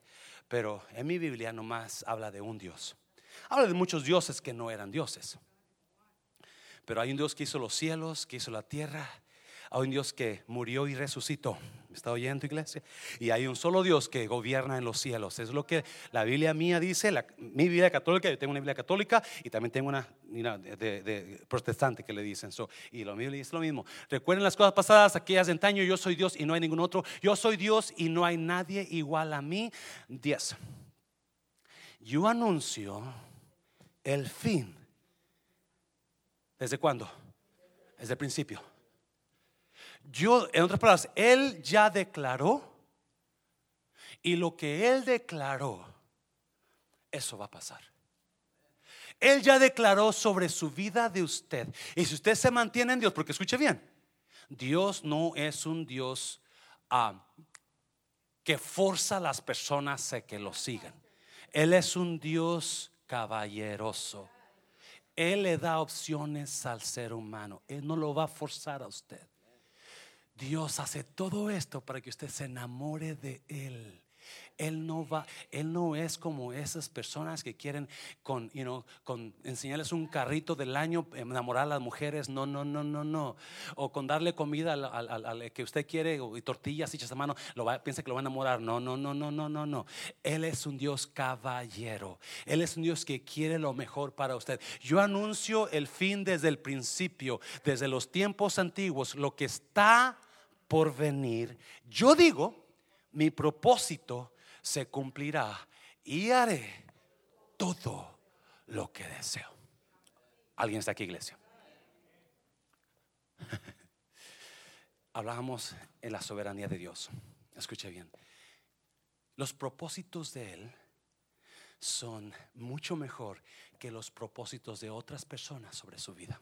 Pero en mi Biblia nomás habla de un Dios. Habla de muchos dioses que no eran dioses. Pero hay un Dios que hizo los cielos, que hizo la tierra, hay un Dios que murió y resucitó. ¿Me está oyendo, iglesia? Y hay un solo Dios que gobierna en los cielos. Es lo que la Biblia mía dice, mi Biblia católica, yo tengo una Biblia católica y también tengo una, de, protestante que le dicen. eso y lo Biblia dice lo mismo. Recuerden las cosas pasadas, aquellas de antaño, yo soy Dios y no hay ningún otro. Yo soy Dios y no hay nadie igual a mí. 10. Yo anuncio el fin. ¿Desde cuándo? Desde el principio yo, en otras palabras, Él ya declaró y lo que Él declaró, eso va a pasar. Él ya declaró sobre su vida de usted. Y si usted se mantiene en Dios, porque escuche bien, Dios no es un Dios ah, que forza a las personas a que lo sigan. Él es un Dios caballeroso. Él le da opciones al ser humano. Él no lo va a forzar a usted. Dios hace todo esto para que usted se enamore de Él. Él no va, Él no es como esas personas que quieren con, con enseñarles un carrito del año, enamorar a las mujeres. No, no, no, no, no. O con darle comida al, que usted quiere y tortillas hechas a mano, lo piensa que lo va a enamorar. No, no, no, no, no, no, no. Él es un Dios caballero. Él es un Dios que quiere lo mejor para usted. Yo anuncio el fin desde el principio, desde los tiempos antiguos, lo que está por venir, yo digo, mi propósito se cumplirá y haré todo lo que deseo. ¿Alguien está aquí, iglesia? Hablábamos en la soberanía de Dios. Escuche bien. Los propósitos de Él son mucho mejor que los propósitos de otras personas sobre su vida.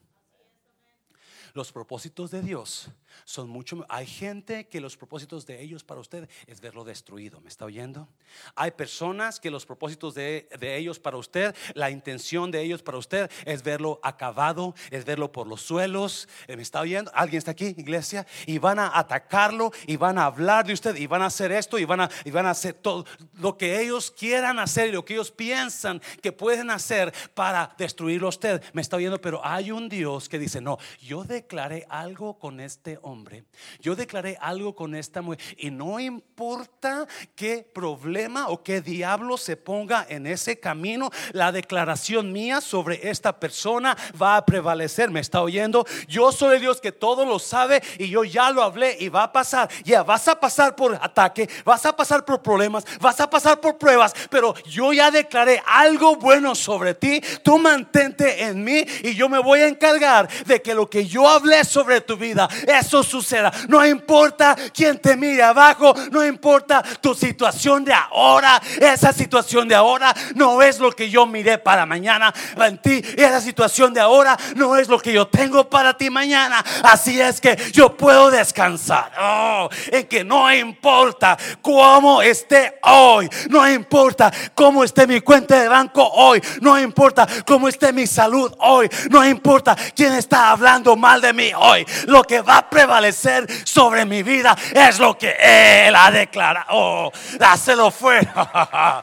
Los propósitos de Dios son mucho. Hay gente que los propósitos de ellos para usted es verlo destruido. ¿Me está oyendo? Hay personas que los propósitos de, de, ellos para usted, la intención de ellos para usted es verlo acabado, es verlo por los suelos. ¿Me está oyendo? ¿Alguien está aquí, iglesia? Y van a atacarlo y van a hablar de usted y van a hacer esto y van a, y van a hacer todo lo que ellos quieran hacer y lo que ellos piensan que pueden hacer para destruirlo a usted. ¿Me está oyendo? Pero hay un Dios que dice, no, yo de declaré algo con este hombre, yo declaré algo con esta mujer, y no importa qué problema o qué diablo se ponga en ese camino, la declaración mía sobre esta persona va a prevalecer. ¿Me está oyendo? Yo soy el Dios que todo lo sabe y yo ya lo hablé y va a pasar. Ya vas a pasar por ataque, vas a pasar por problemas, vas a pasar por pruebas, pero yo ya declaré algo bueno sobre ti. Tú mantente en mí y yo me voy a encargar de que lo que yo hablé sobre tu vida, eso suceda. No importa quién te mire abajo, no importa tu situación de ahora. Esa situación de ahora no es lo que yo miré para mañana en ti. Esa situación de ahora no es lo que yo tengo para ti mañana. Así es que yo puedo descansar. Oh, en que no importa cómo esté hoy, no importa cómo esté mi cuenta de banco hoy, no importa cómo esté mi salud hoy, no importa quién está hablando mal de mí hoy. Lo que va a prevalecer sobre mi vida es lo que Él ha declarado. Oh, dáselo fuera.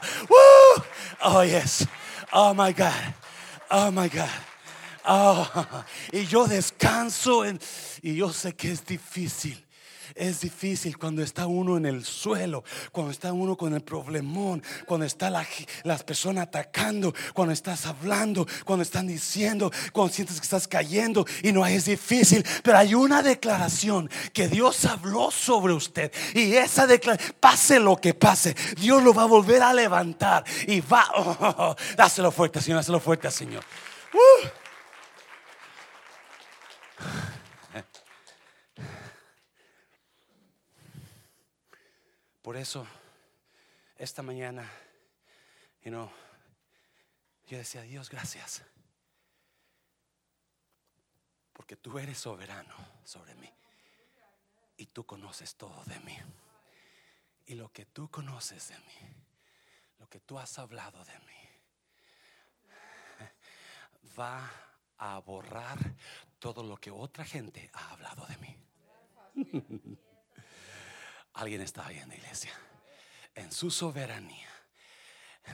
oh, yes. Oh, my God. Oh, my God. Oh, y yo descanso y yo sé que es difícil. Es difícil cuando está uno en el suelo, cuando está uno con el problemón, cuando está la, las personas atacando, cuando estás hablando, cuando están diciendo, cuando sientes que estás cayendo y no es difícil. Pero hay una declaración que Dios habló sobre usted y esa declaración, pase lo que pase, Dios lo va a volver a levantar y va, oh, dáselo fuerte, Señor, dáselo fuerte, Señor. Uh. Por eso, esta mañana, yo decía, Dios, gracias. Porque tú eres soberano sobre mí. Y tú conoces todo de mí. Y lo que tú conoces de mí, lo que tú has hablado de mí, va a borrar todo lo que otra gente ha hablado de mí. Alguien está oyendo, iglesia. En su soberanía.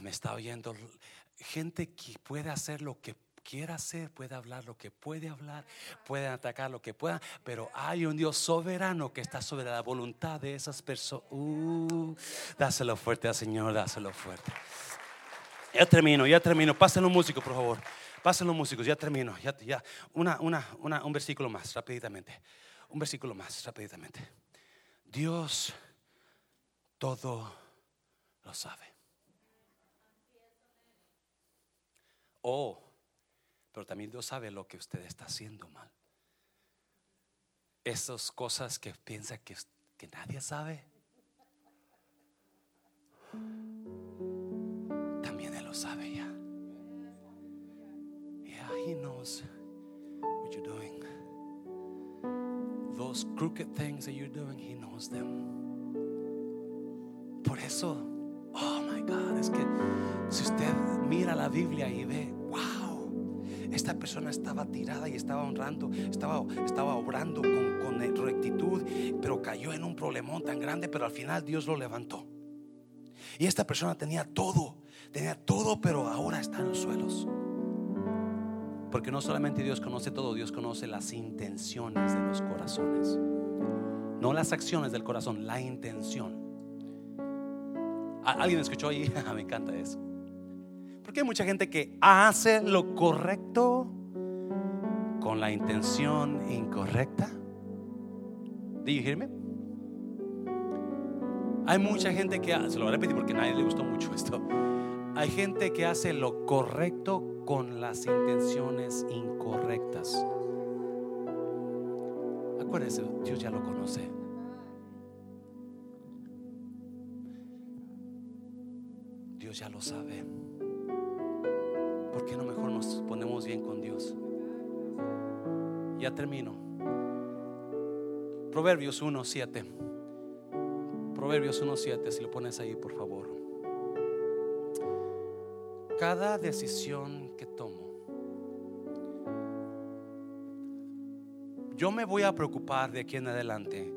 Me está oyendo gente que puede hacer lo que quiera hacer, puede hablar lo que puede hablar, puede atacar lo que pueda, pero hay un Dios soberano que está sobre la voluntad de esas personas. Uh, dáselo fuerte al Señor, dáselo fuerte. Ya termino, ya termino. Pásenlo un músico, por favor. Pásenlo músicos, ya termino. Ya, ya. Una, una, una, un versículo más, rápidamente. Un versículo más, rápidamente. Dios todo lo sabe. Oh, pero también Dios sabe lo que usted está haciendo mal. Esas cosas que piensa que, que nadie sabe. También Él lo sabe ya. Those crooked things that you're doing, He knows them. Por eso, oh my God, es que si usted mira la Biblia y ve, wow, esta persona estaba tirada y estaba honrando, estaba, estaba obrando con, con rectitud, pero cayó en un problemón tan grande, pero al final Dios lo levantó. Y esta persona tenía todo, tenía todo, pero ahora está en los suelos. Porque no solamente Dios conoce todo, Dios conoce las intenciones de los corazones. No las acciones del corazón, la intención. ¿Alguien escuchó ahí? Me encanta eso. Porque hay mucha gente que hace lo correcto con la intención incorrecta. ¿Do you hear me? Hay mucha gente que se lo voy a repetir porque a nadie le gustó mucho esto. Hay gente que hace lo correcto con las intenciones incorrectas. Acuérdese, Dios ya lo conoce. Dios ya lo sabe. ¿Por qué no mejor nos ponemos bien con Dios? Ya termino. Proverbios 1.7. Proverbios 1.7, si lo pones ahí, por favor. Cada decisión que tomo, yo me voy a preocupar de aquí en adelante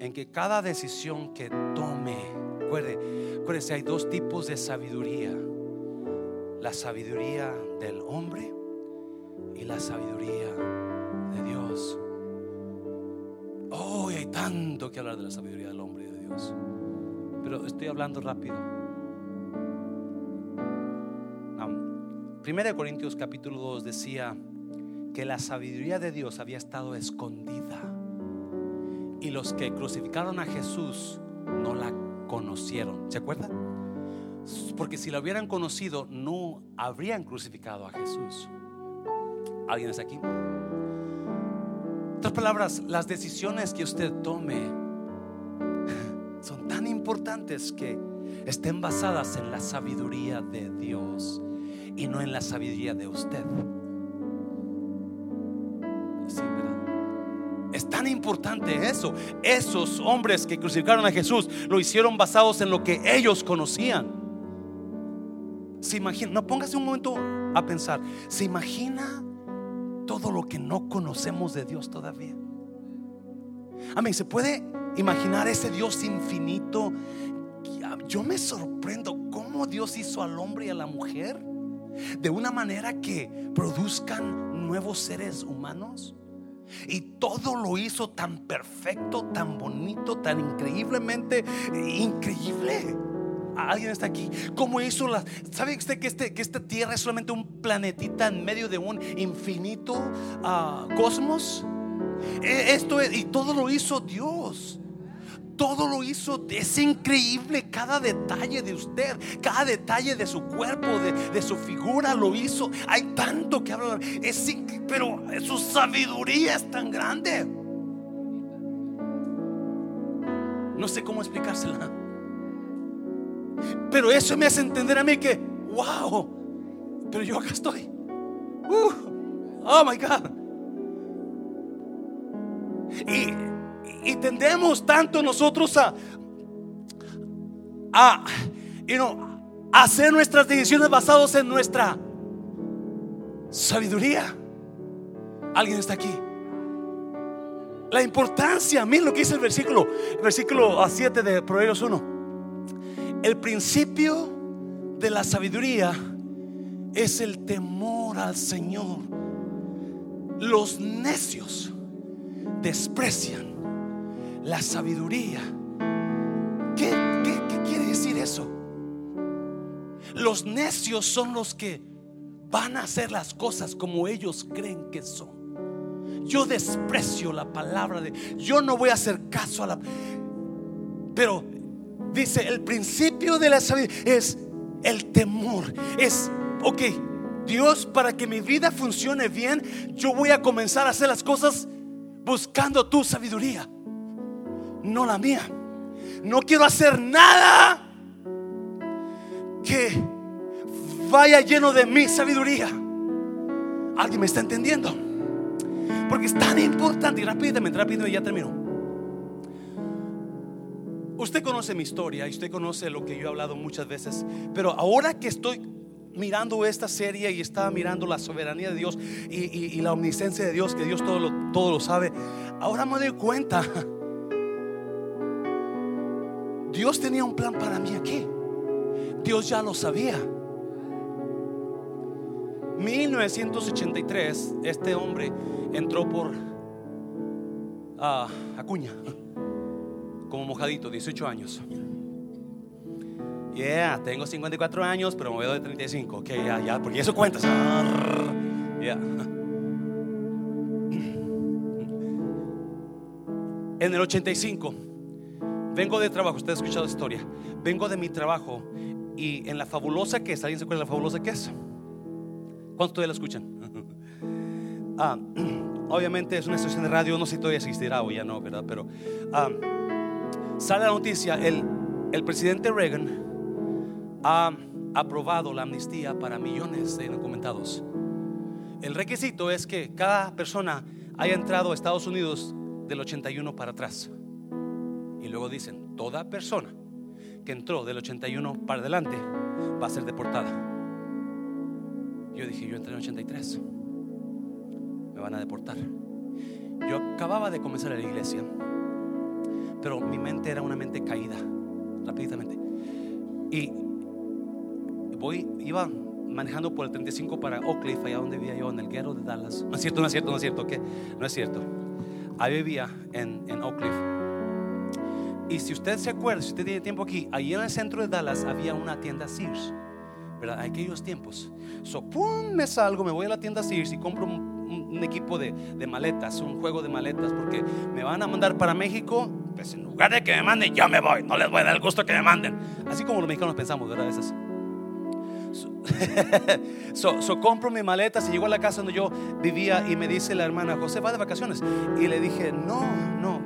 en que cada decisión que tome, recuerde, hay dos tipos de sabiduría. La sabiduría del hombre y la sabiduría de Dios. Oh, hay tanto que hablar de la sabiduría del hombre y de Dios. Pero estoy hablando rápido. Primera de Corintios capítulo 2 decía que la sabiduría de Dios había estado escondida y los que crucificaron a Jesús no la conocieron. ¿Se acuerdan? Porque si la hubieran conocido, no habrían crucificado a Jesús. ¿Alguien está aquí? En otras palabras, las decisiones que usted tome son tan importantes que estén basadas en la sabiduría de Dios y no en la sabiduría de usted. Es tan importante eso. Esos hombres que crucificaron a Jesús lo hicieron basados en lo que ellos conocían. Se imagina, no póngase un momento a pensar. ¿Se imagina todo lo que no conocemos de Dios todavía? Amén. ¿Se puede imaginar ese Dios infinito? Yo me sorprendo cómo Dios hizo al hombre y a la mujer de una manera que produzcan nuevos seres humanos. Y todo lo hizo tan perfecto, tan bonito, tan increíblemente increíble. ¿Alguien está aquí? ¿Cómo hizo la... ¿Sabe usted que, este, que esta tierra es solamente un planetita en medio de un infinito ah, cosmos? E, esto es, y todo lo hizo Dios todo lo hizo. Es increíble cada detalle de usted, cada detalle de su cuerpo, de, su figura lo hizo. Hay tanto que hablar. Es, pero su sabiduría es tan grande. No sé cómo explicársela. Pero eso me hace entender a mí que, wow, pero yo acá estoy. Uh, oh my God. Y y tendemos tanto nosotros a, a, hacer nuestras decisiones basadas en nuestra sabiduría. ¿Alguien está aquí? La importancia, miren lo que dice el versículo, el versículo 7 de Proverbios 1. El principio de la sabiduría es el temor al Señor. Los necios desprecian la sabiduría. ¿Qué, quiere decir eso? Los necios son los que van a hacer las cosas como ellos creen que son. Yo desprecio la palabra de... Yo no voy a hacer caso a la... Pero dice, el principio de la sabiduría es el temor. Es, ok, Dios, para que mi vida funcione bien, yo voy a comenzar a hacer las cosas buscando tu sabiduría no la mía. No quiero hacer nada que vaya lleno de mi sabiduría. ¿Alguien me está entendiendo? Porque es tan importante. Y rápidamente, rápido y ya termino. Usted conoce mi historia y usted conoce lo que yo he hablado muchas veces. Pero ahora que estoy mirando esta serie y estaba mirando la soberanía de Dios y, la omnisciencia de Dios, que Dios todo lo, todo lo sabe, ahora me doy cuenta Dios tenía un plan para mí aquí. Dios ya lo sabía. 1983, este hombre entró por ah, Acuña, como mojadito, 18 años. Yeah, tengo 54 años, pero me veo de 35. Ok, ya, ya, porque eso cuenta. Yeah. En el 85 Vengo de trabajo, usted ha escuchado la historia. Vengo de mi trabajo y en la fabulosa que es, ¿alguien se acuerda de la fabulosa que es? ¿Cuántos todavía la escuchan? ah, obviamente es una estación de radio, no sé si todavía existirá o ya no, ¿verdad? Pero ah, sale la noticia, el, el presidente Reagan, ah, aprobado la amnistía para millones de indocumentados. El requisito es que cada persona haya entrado a Estados Unidos del 81 para atrás. Luego dicen, toda persona que entró del 81 para adelante va a ser deportada. Yo dije, yo entré en el 83. Me van a deportar. Yo acababa de comenzar a la iglesia, pero mi mente era una mente caída, rápidamente. Y voy, iba manejando por el 35 para Oak Cliff, allá donde vivía yo, en el guero de Dallas. No es cierto, no es cierto, no es cierto, ¿qué? No es cierto. Ahí vivía en, en Oak Cliff. Y si usted se acuerda, si usted tiene tiempo aquí, ahí en el centro de Dallas había una tienda Sears, ¿verdad? Aquellos tiempos. So, pum, me salgo, me voy a la tienda Sears y compro un, un equipo de, de, maletas, un juego de maletas, porque me van a mandar para México. Pues en lugar de que me manden, yo me voy, no les voy a dar el gusto que me manden. Así como los mexicanos pensamos, ¿verdad? Esas. So, so, compro mis maletas y llego a la casa donde yo vivía y me dice la hermana, José, va de vacaciones. Y le dije, no, no,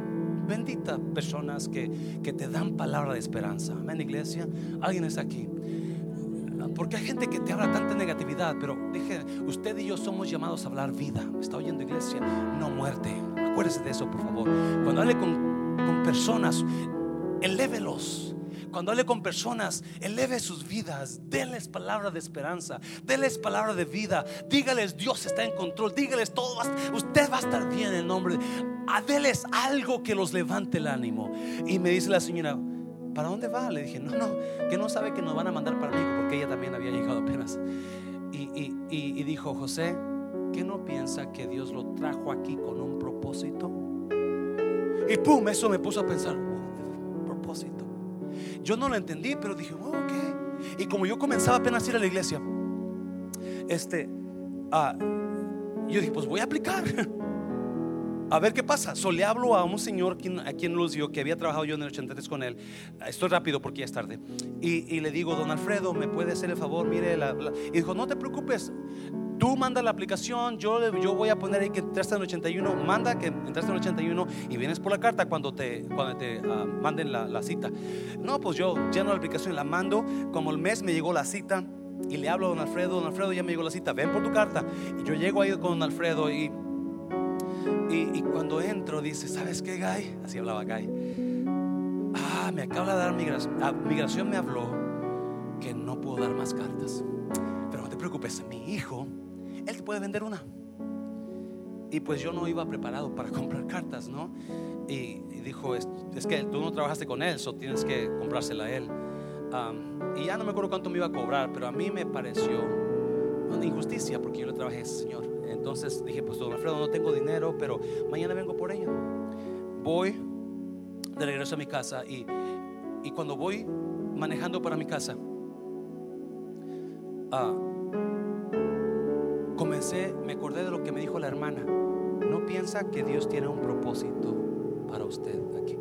bendita personas que, que te dan palabra de esperanza. Amén, iglesia. Alguien está aquí. Porque hay gente que te habla tanta negatividad, pero dije, usted y yo somos llamados a hablar vida. ¿Me está oyendo, iglesia? No muerte. Acuérdese de eso, por favor. Cuando hable con, personas, elévelos. Cuando hable con personas, eleve sus vidas, denles palabra de esperanza, denles palabra de vida, dígales Dios está en control, dígales todo, usted va a estar bien en nombre, déles algo que los levante el ánimo. Y me dice la señora, ¿para dónde va? Le dije, no, no, que no sabe que nos van a mandar para México porque ella también había llegado apenas. Y, y, y, dijo, José, ¿qué no piensa que Dios lo trajo aquí con un propósito? Y pum, eso me puso a pensar, propósito. Yo no lo entendí, pero dije, oh, ok. Y como yo comenzaba apenas a ir a la iglesia, este, uh, yo dije, pues voy a aplicar. A ver qué pasa. So le hablo a un señor a quien los dio, que había trabajado yo en el 83 con él. Estoy rápido porque ya es tarde. Y, y le digo, don Alfredo, ¿me puede hacer el favor? Mire, la, la. y dijo, no te preocupes. Tú manda la aplicación, yo, yo voy a poner ahí que entraste en el 81, manda que entraste en el 81 y vienes por la carta cuando te, cuando te uh, manden la, la, cita. No, pues yo lleno la aplicación, la mando, como el mes me llegó la cita y le hablo a don Alfredo, don Alfredo ya me llegó la cita, ven por tu carta. Y yo llego ahí con don Alfredo y, y, y cuando entro dice, ¿sabes qué, Guy? Así hablaba Guy. Ah, me acaba de dar migración, ah, migración me habló que no puedo dar más cartas. Pero no te preocupes, mi hijo él te puede vender una. Y pues yo no iba preparado para comprar cartas, ¿no? Y, dijo, es, que tú no trabajaste con él, so tienes que comprársela a él. Y ya no me acuerdo cuánto me iba a cobrar, pero a mí me pareció una injusticia porque yo le trabajé a ese señor. Entonces dije, pues don Alfredo, no tengo dinero, pero mañana vengo por ella. Voy de regreso a mi casa y, y cuando voy manejando para mi casa, uh, comencé, me acordé de lo que me dijo la hermana. No piensa que Dios tiene un propósito para usted aquí.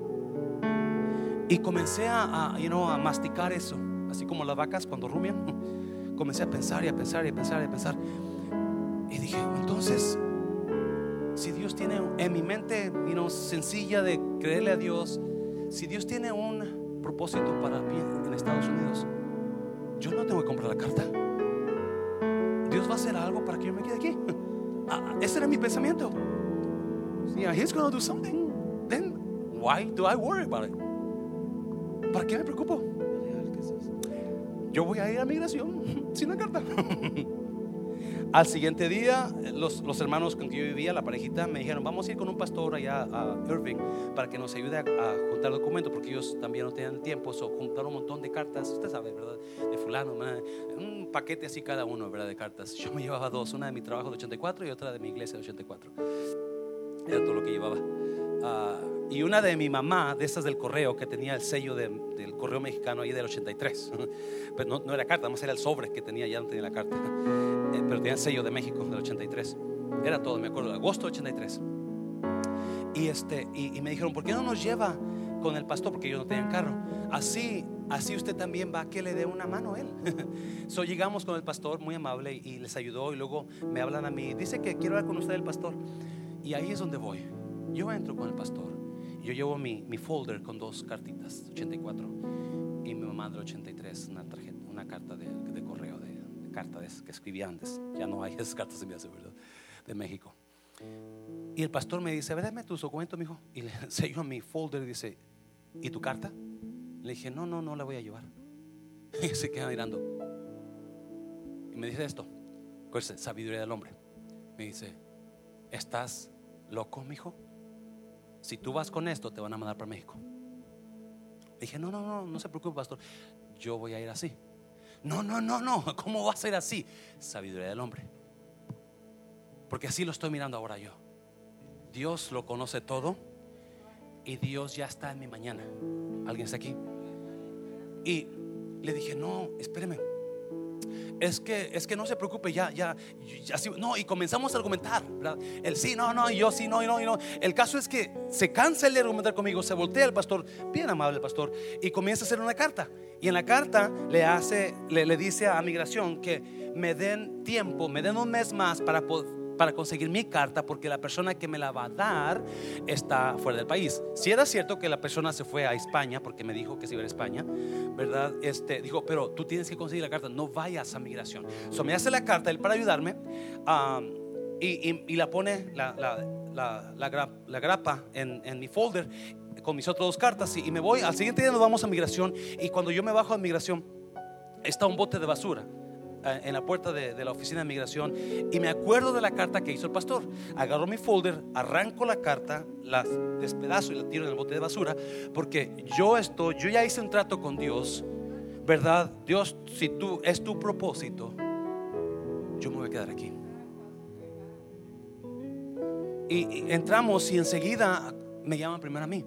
Y comencé a, a, a masticar eso, así como las vacas cuando rumian. Comencé a pensar y a pensar y a pensar y a pensar. Y dije, entonces, si Dios tiene en mi mente you know, sencilla de creerle a Dios, si Dios tiene un propósito para mí en Estados Unidos, yo no tengo que comprar la carta. Dios va a hacer algo para que yo me quede aquí. Ese era mi pensamiento. Yeah, he's going to do something. Then why do I worry about it? ¿Para qué me preocupo? Yo voy a ir a migración sin la carta. Al siguiente día, los, los, hermanos con que yo vivía, la parejita, me dijeron, vamos a ir con un pastor allá a Irving para que nos ayude a, juntar documentos, porque ellos también no tenían tiempo, so, juntaron un montón de cartas, usted sabe, ¿verdad? De fulano, un paquete así cada uno, ¿verdad? De cartas. Yo me llevaba dos, una de mi trabajo de 84 y otra de mi iglesia de 84. Era todo lo que llevaba. Uh, y una de mi mamá, de esas del correo, que tenía el sello de, del correo mexicano ahí del 83. Pero no, no era carta, más era el sobre que tenía, ya no tenía la carta. Eh, pero tenía el sello de México del 83. Era todo, me acuerdo, agosto 83. Y, este, y, me dijeron, ¿por qué no nos lleva con el pastor? Porque yo no tenía carro. Así, así usted también va que le dé una mano a él. so llegamos con el pastor, muy amable, y les ayudó. Y luego me hablan a mí, dice que quiero hablar con usted el pastor. Y ahí es donde voy. Yo entro con el pastor. Yo llevo mi, mi folder con dos cartitas, 84, y mi mamá del 83, una tarjeta, una carta de, correo, de, carta que escribía antes. Ya no hay esas cartas hace, ¿verdad? De México. Y el pastor me dice, dame tus documentos, mijo. Y le enseño mi folder y dice, ¿y tu carta? Le dije, no, no, no la voy a llevar. Y se queda mirando. Y me dice esto, sabiduría del hombre. Me dice, ¿estás loco, mijo? Si tú vas con esto, te van a mandar para México. Dije, no, no, no, no se preocupe, pastor. Yo voy a ir así. No, no, no, no. ¿Cómo vas a ir así? Sabiduría del hombre. Porque así lo estoy mirando ahora yo. Dios lo conoce todo y Dios ya está en mi mañana. ¿Alguien está aquí? Y le dije, no, espéreme. Es que, es que no se preocupe, ya, ya, ya no, y comenzamos a argumentar, ¿verdad? El sí, no, no, y yo sí, no, y no, y no. El caso es que se cansa el de argumentar conmigo, se voltea el pastor, bien amable el pastor, y comienza a hacer una carta. Y en la carta le hace, le, le dice a migración que me den tiempo, me den un mes más para poder para conseguir mi carta porque la persona que me la va a dar está fuera del país. Si era cierto que la persona se fue a España porque me dijo que se iba a España, ¿verdad? Este dijo, pero tú tienes que conseguir la carta, no vayas a migración. So me hace la carta él para ayudarme y, la pone la, la, la, la gra- la grapa en, mi folder con mis otras dos cartas y, y me voy. Al siguiente día nos vamos a migración y cuando yo me bajo a migración está un bote de basura en la puerta de, la oficina de migración y me acuerdo de la carta que hizo el pastor. Agarro mi folder, arranco la carta, la despedazo y la tiro en el bote de basura porque yo estoy, yo ya hice un trato con Dios, ¿verdad? Dios, si tú es tu propósito, yo me voy a quedar aquí. Y, y entramos y enseguida me llaman primero a mí.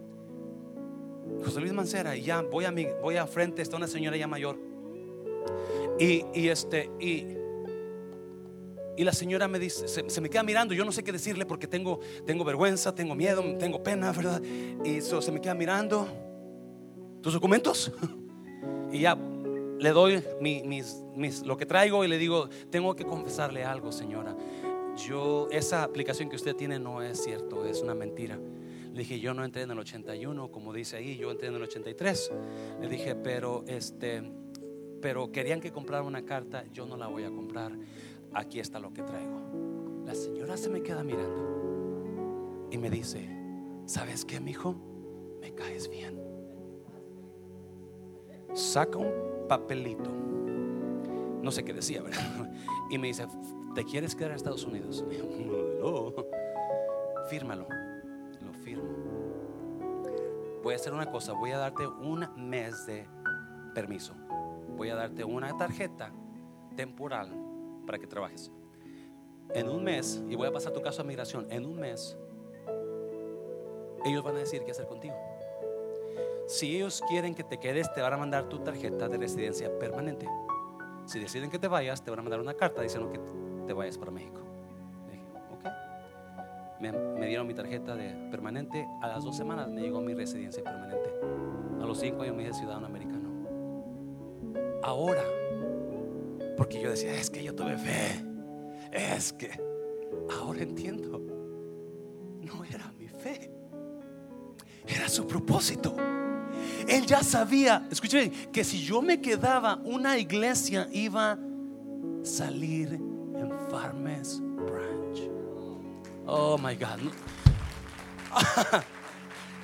José Luis Mancera y ya voy a mi, voy a frente, está una señora ya mayor. Y, este, y, la señora me dice, se, me queda mirando, yo no sé qué decirle porque tengo, tengo vergüenza, tengo miedo, tengo pena, ¿verdad? Y so, se me queda mirando, ¿tus documentos? y ya le doy mi- mis, mis- lo que traigo y le digo, tengo que confesarle algo, señora. Yo, esa aplicación que usted tiene no es cierto, es una mentira. Le dije, yo no entré en el 81, como dice ahí, yo entré en el 83. Le dije, pero este, pero querían que comprara una carta, yo no la voy a comprar. Aquí está lo que traigo. La señora se me queda mirando y me dice, ¿sabes qué, mijo? Me caes bien. Saca un papelito. No sé qué decía, ¿verdad? Y me dice, ¿te quieres quedar en Estados Unidos? No. Fírmalo. Lo firmo. Voy a hacer una cosa, voy a darte un mes de permiso. Voy a darte una tarjeta temporal para que trabajes. En un mes, y voy a pasar tu caso a migración, en un mes, ellos van a decir qué hacer contigo. Si ellos quieren que te quedes, te van a mandar tu tarjeta de residencia permanente. Si deciden que te vayas, te van a mandar una carta diciendo que te vayas para México. Dije, ok. Me, me dieron mi tarjeta de permanente. A las dos semanas me llegó mi residencia permanente. A los cinco años me hice ciudadano americano. Ahora, porque yo decía, es que yo tuve fe. Es que ahora entiendo. No era mi fe. Era su propósito. Él ya sabía, escuchen, que si yo me quedaba, una iglesia iba a salir en Farmers Branch. Oh my God.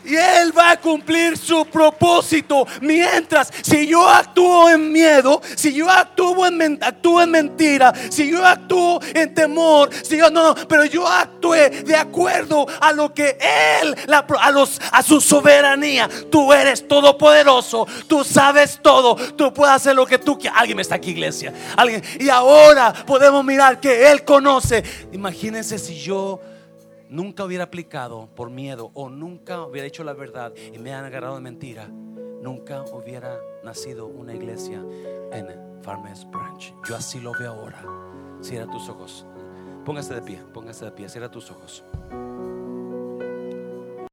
Y Él va a cumplir su propósito. Mientras, si yo actúo en miedo, si yo actúo en, actúo en mentira, si yo actúo en temor, si yo no, no, pero yo actué de acuerdo a lo que Él, a, los, a su soberanía. Tú eres todopoderoso, tú sabes todo, tú puedes hacer lo que tú quieras. Alguien está aquí, iglesia. Alguien. Y ahora podemos mirar que Él conoce. Imagínense si yo nunca hubiera aplicado por miedo o nunca hubiera hecho la verdad y me han agarrado de mentira, nunca hubiera nacido una iglesia en Farmers Branch. Yo así lo veo ahora. Cierra tus ojos. Póngase de pie, póngase de pie, cierra tus ojos.